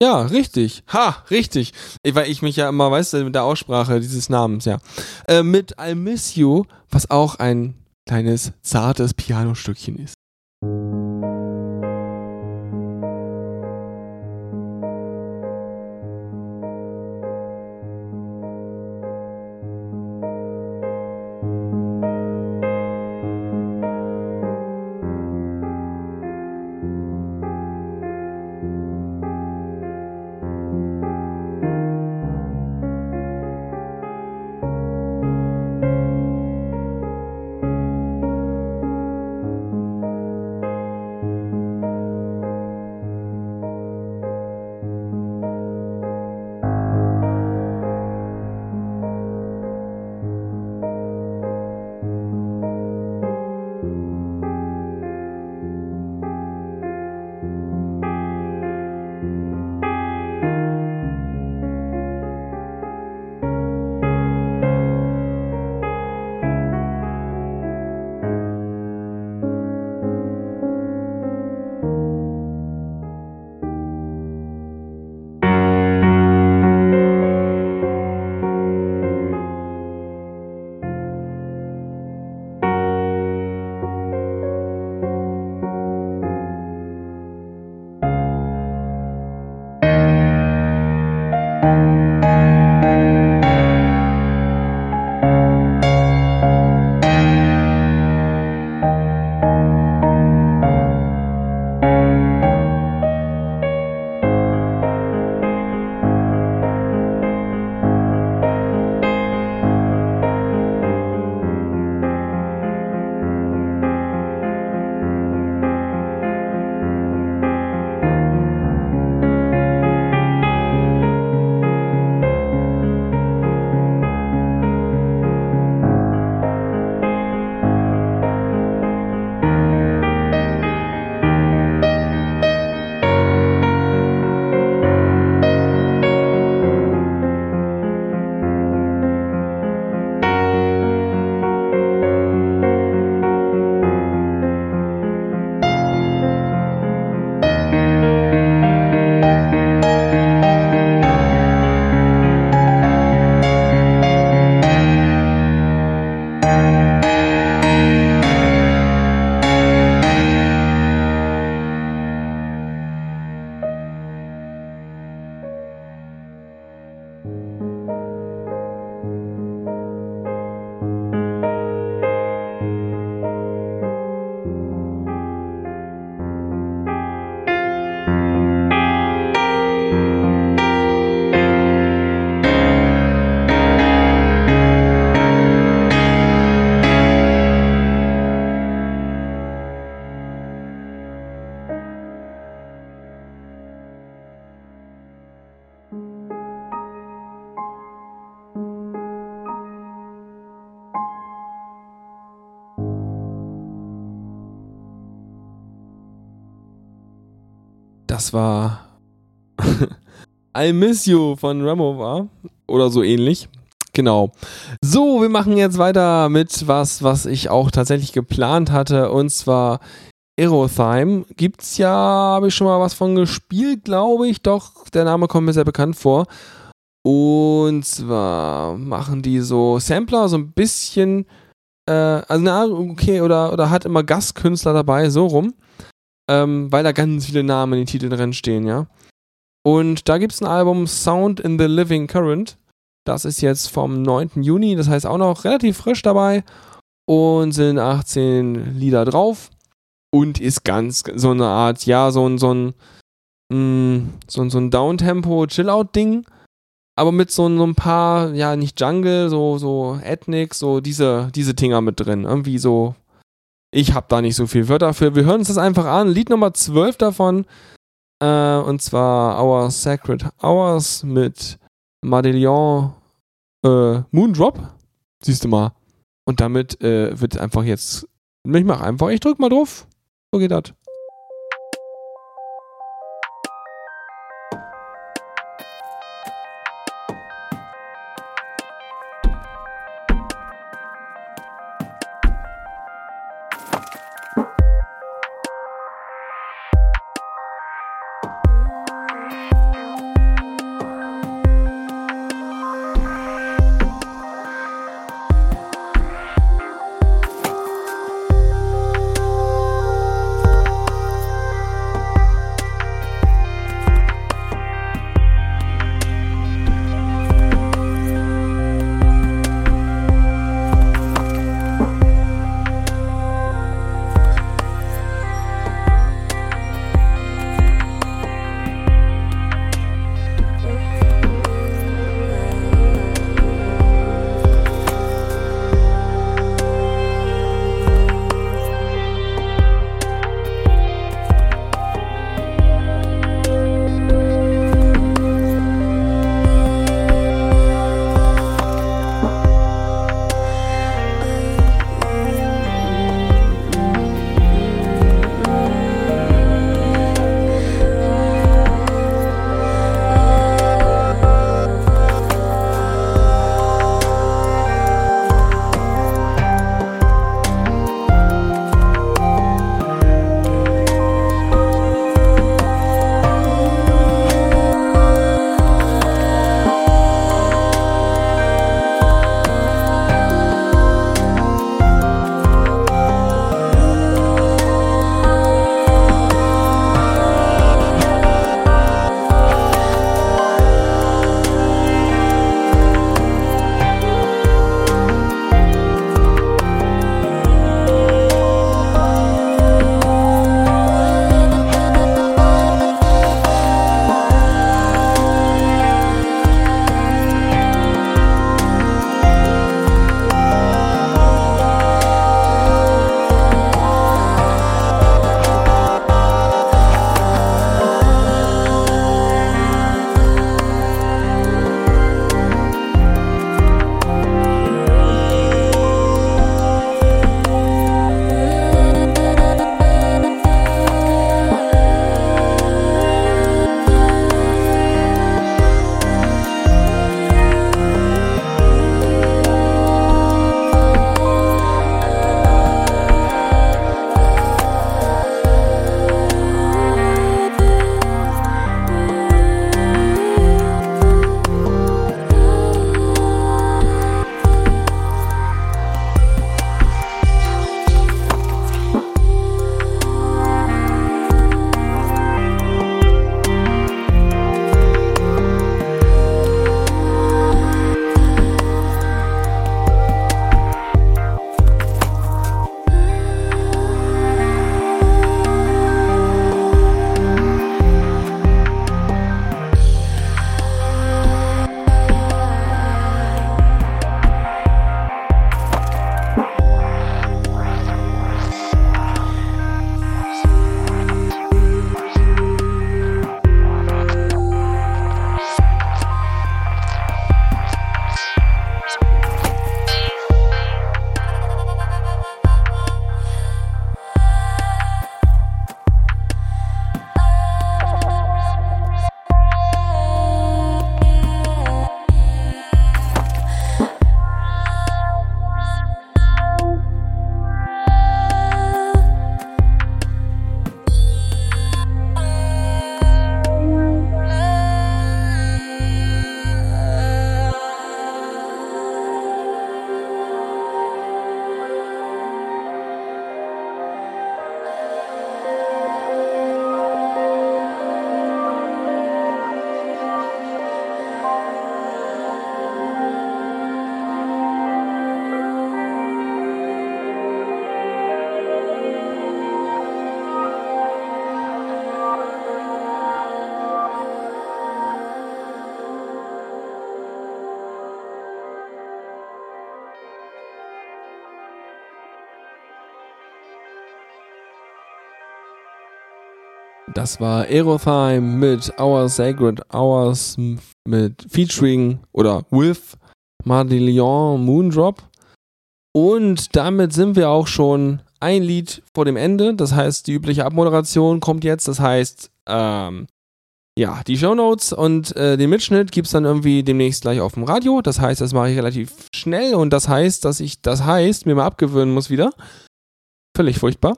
S1: Ja, richtig. Ha, richtig. Ich, weil ich mich ja immer, weißt du, mit der Aussprache dieses Namens, ja. Äh, mit I Miss You, was auch ein kleines, zartes Pianostückchen ist. Das war I Miss You von Ramo. Oder so ähnlich. Genau. So, wir machen jetzt weiter mit was, was ich auch tatsächlich geplant hatte. Und zwar Aerothyme. Gibt's ja, habe ich schon mal was von gespielt, glaube ich. Doch, der Name kommt mir sehr bekannt vor. Und zwar machen die so Sampler, so ein bisschen, äh, also na, okay, oder, oder hat immer Gastkünstler dabei, so rum ähm, weil da ganz viele Namen in den Titeln drin stehen, ja. Und da gibt es ein Album Sound in the Living Current. Das ist jetzt vom 9. Juni, das heißt auch noch relativ frisch dabei. Und sind 18 Lieder drauf. Und ist ganz so eine Art, ja, so ein, so ein, mm, so, so ein Downtempo, Chill-Out-Ding. Aber mit so, so ein paar, ja, nicht Jungle, so, so Ethnic, so diese, diese Dinger mit drin. Irgendwie so ich habe da nicht so viel Wörter für. Wir hören uns das einfach an. Lied Nummer 12 davon. Äh, und zwar Our Sacred Hours mit Madeleine äh, Moondrop. Siehst du mal. Und damit äh, wird einfach jetzt. Ich mach einfach, ich drück mal drauf. So geht das. Das war Aerothyme mit Our Sacred Hours mit Featuring oder with Mardillion Moondrop. Und damit sind wir auch schon ein Lied vor dem Ende. Das heißt, die übliche Abmoderation kommt jetzt. Das heißt, ähm, ja, die Shownotes und äh, den Mitschnitt gibt es dann irgendwie demnächst gleich auf dem Radio. Das heißt, das mache ich relativ schnell und das heißt, dass ich das heißt, mir mal abgewöhnen muss wieder. Völlig furchtbar.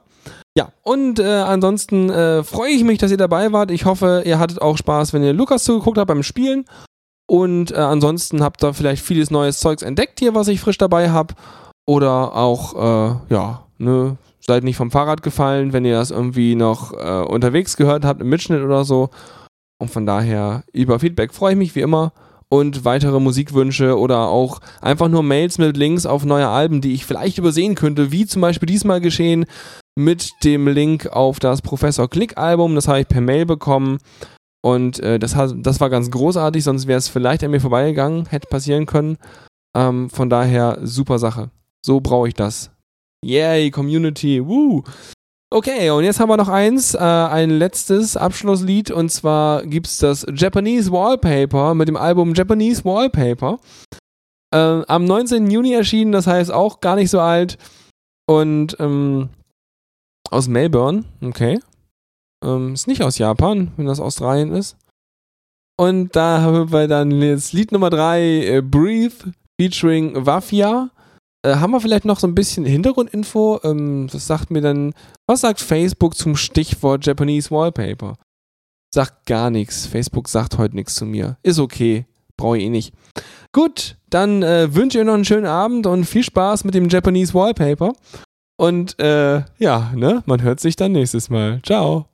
S1: Ja, und äh, ansonsten äh, freue ich mich, dass ihr dabei wart. Ich hoffe, ihr hattet auch Spaß, wenn ihr Lukas zugeguckt habt beim Spielen. Und äh, ansonsten habt ihr vielleicht vieles neues Zeugs entdeckt hier, was ich frisch dabei habe. Oder auch, äh, ja, ne, seid nicht vom Fahrrad gefallen, wenn ihr das irgendwie noch äh, unterwegs gehört habt im Mitschnitt oder so. Und von daher über Feedback freue ich mich wie immer und weitere Musikwünsche oder auch einfach nur Mails mit Links auf neue Alben, die ich vielleicht übersehen könnte, wie zum Beispiel diesmal geschehen mit dem Link auf das Professor Click Album. Das habe ich per Mail bekommen und äh, das, hat, das war ganz großartig, sonst wäre es vielleicht an mir vorbeigegangen, hätte passieren können. Ähm, von daher super Sache. So brauche ich das. Yay, Community, woo! Okay, und jetzt haben wir noch eins, äh, ein letztes Abschlusslied und zwar gibt's das Japanese Wallpaper mit dem Album Japanese Wallpaper. Äh, am 19. Juni erschienen, das heißt auch gar nicht so alt. Und ähm, aus Melbourne, okay. Ähm, ist nicht aus Japan, wenn das Australien ist. Und da haben wir dann jetzt Lied Nummer 3, äh, Breathe, featuring Wafia. Äh, haben wir vielleicht noch so ein bisschen Hintergrundinfo? Ähm, was sagt mir dann, was sagt Facebook zum Stichwort Japanese Wallpaper? Sagt gar nichts. Facebook sagt heute nichts zu mir. Ist okay. Brauche ich eh nicht. Gut, dann äh, wünsche ich euch noch einen schönen Abend und viel Spaß mit dem Japanese Wallpaper. Und äh, ja, ne, man hört sich dann nächstes Mal. Ciao.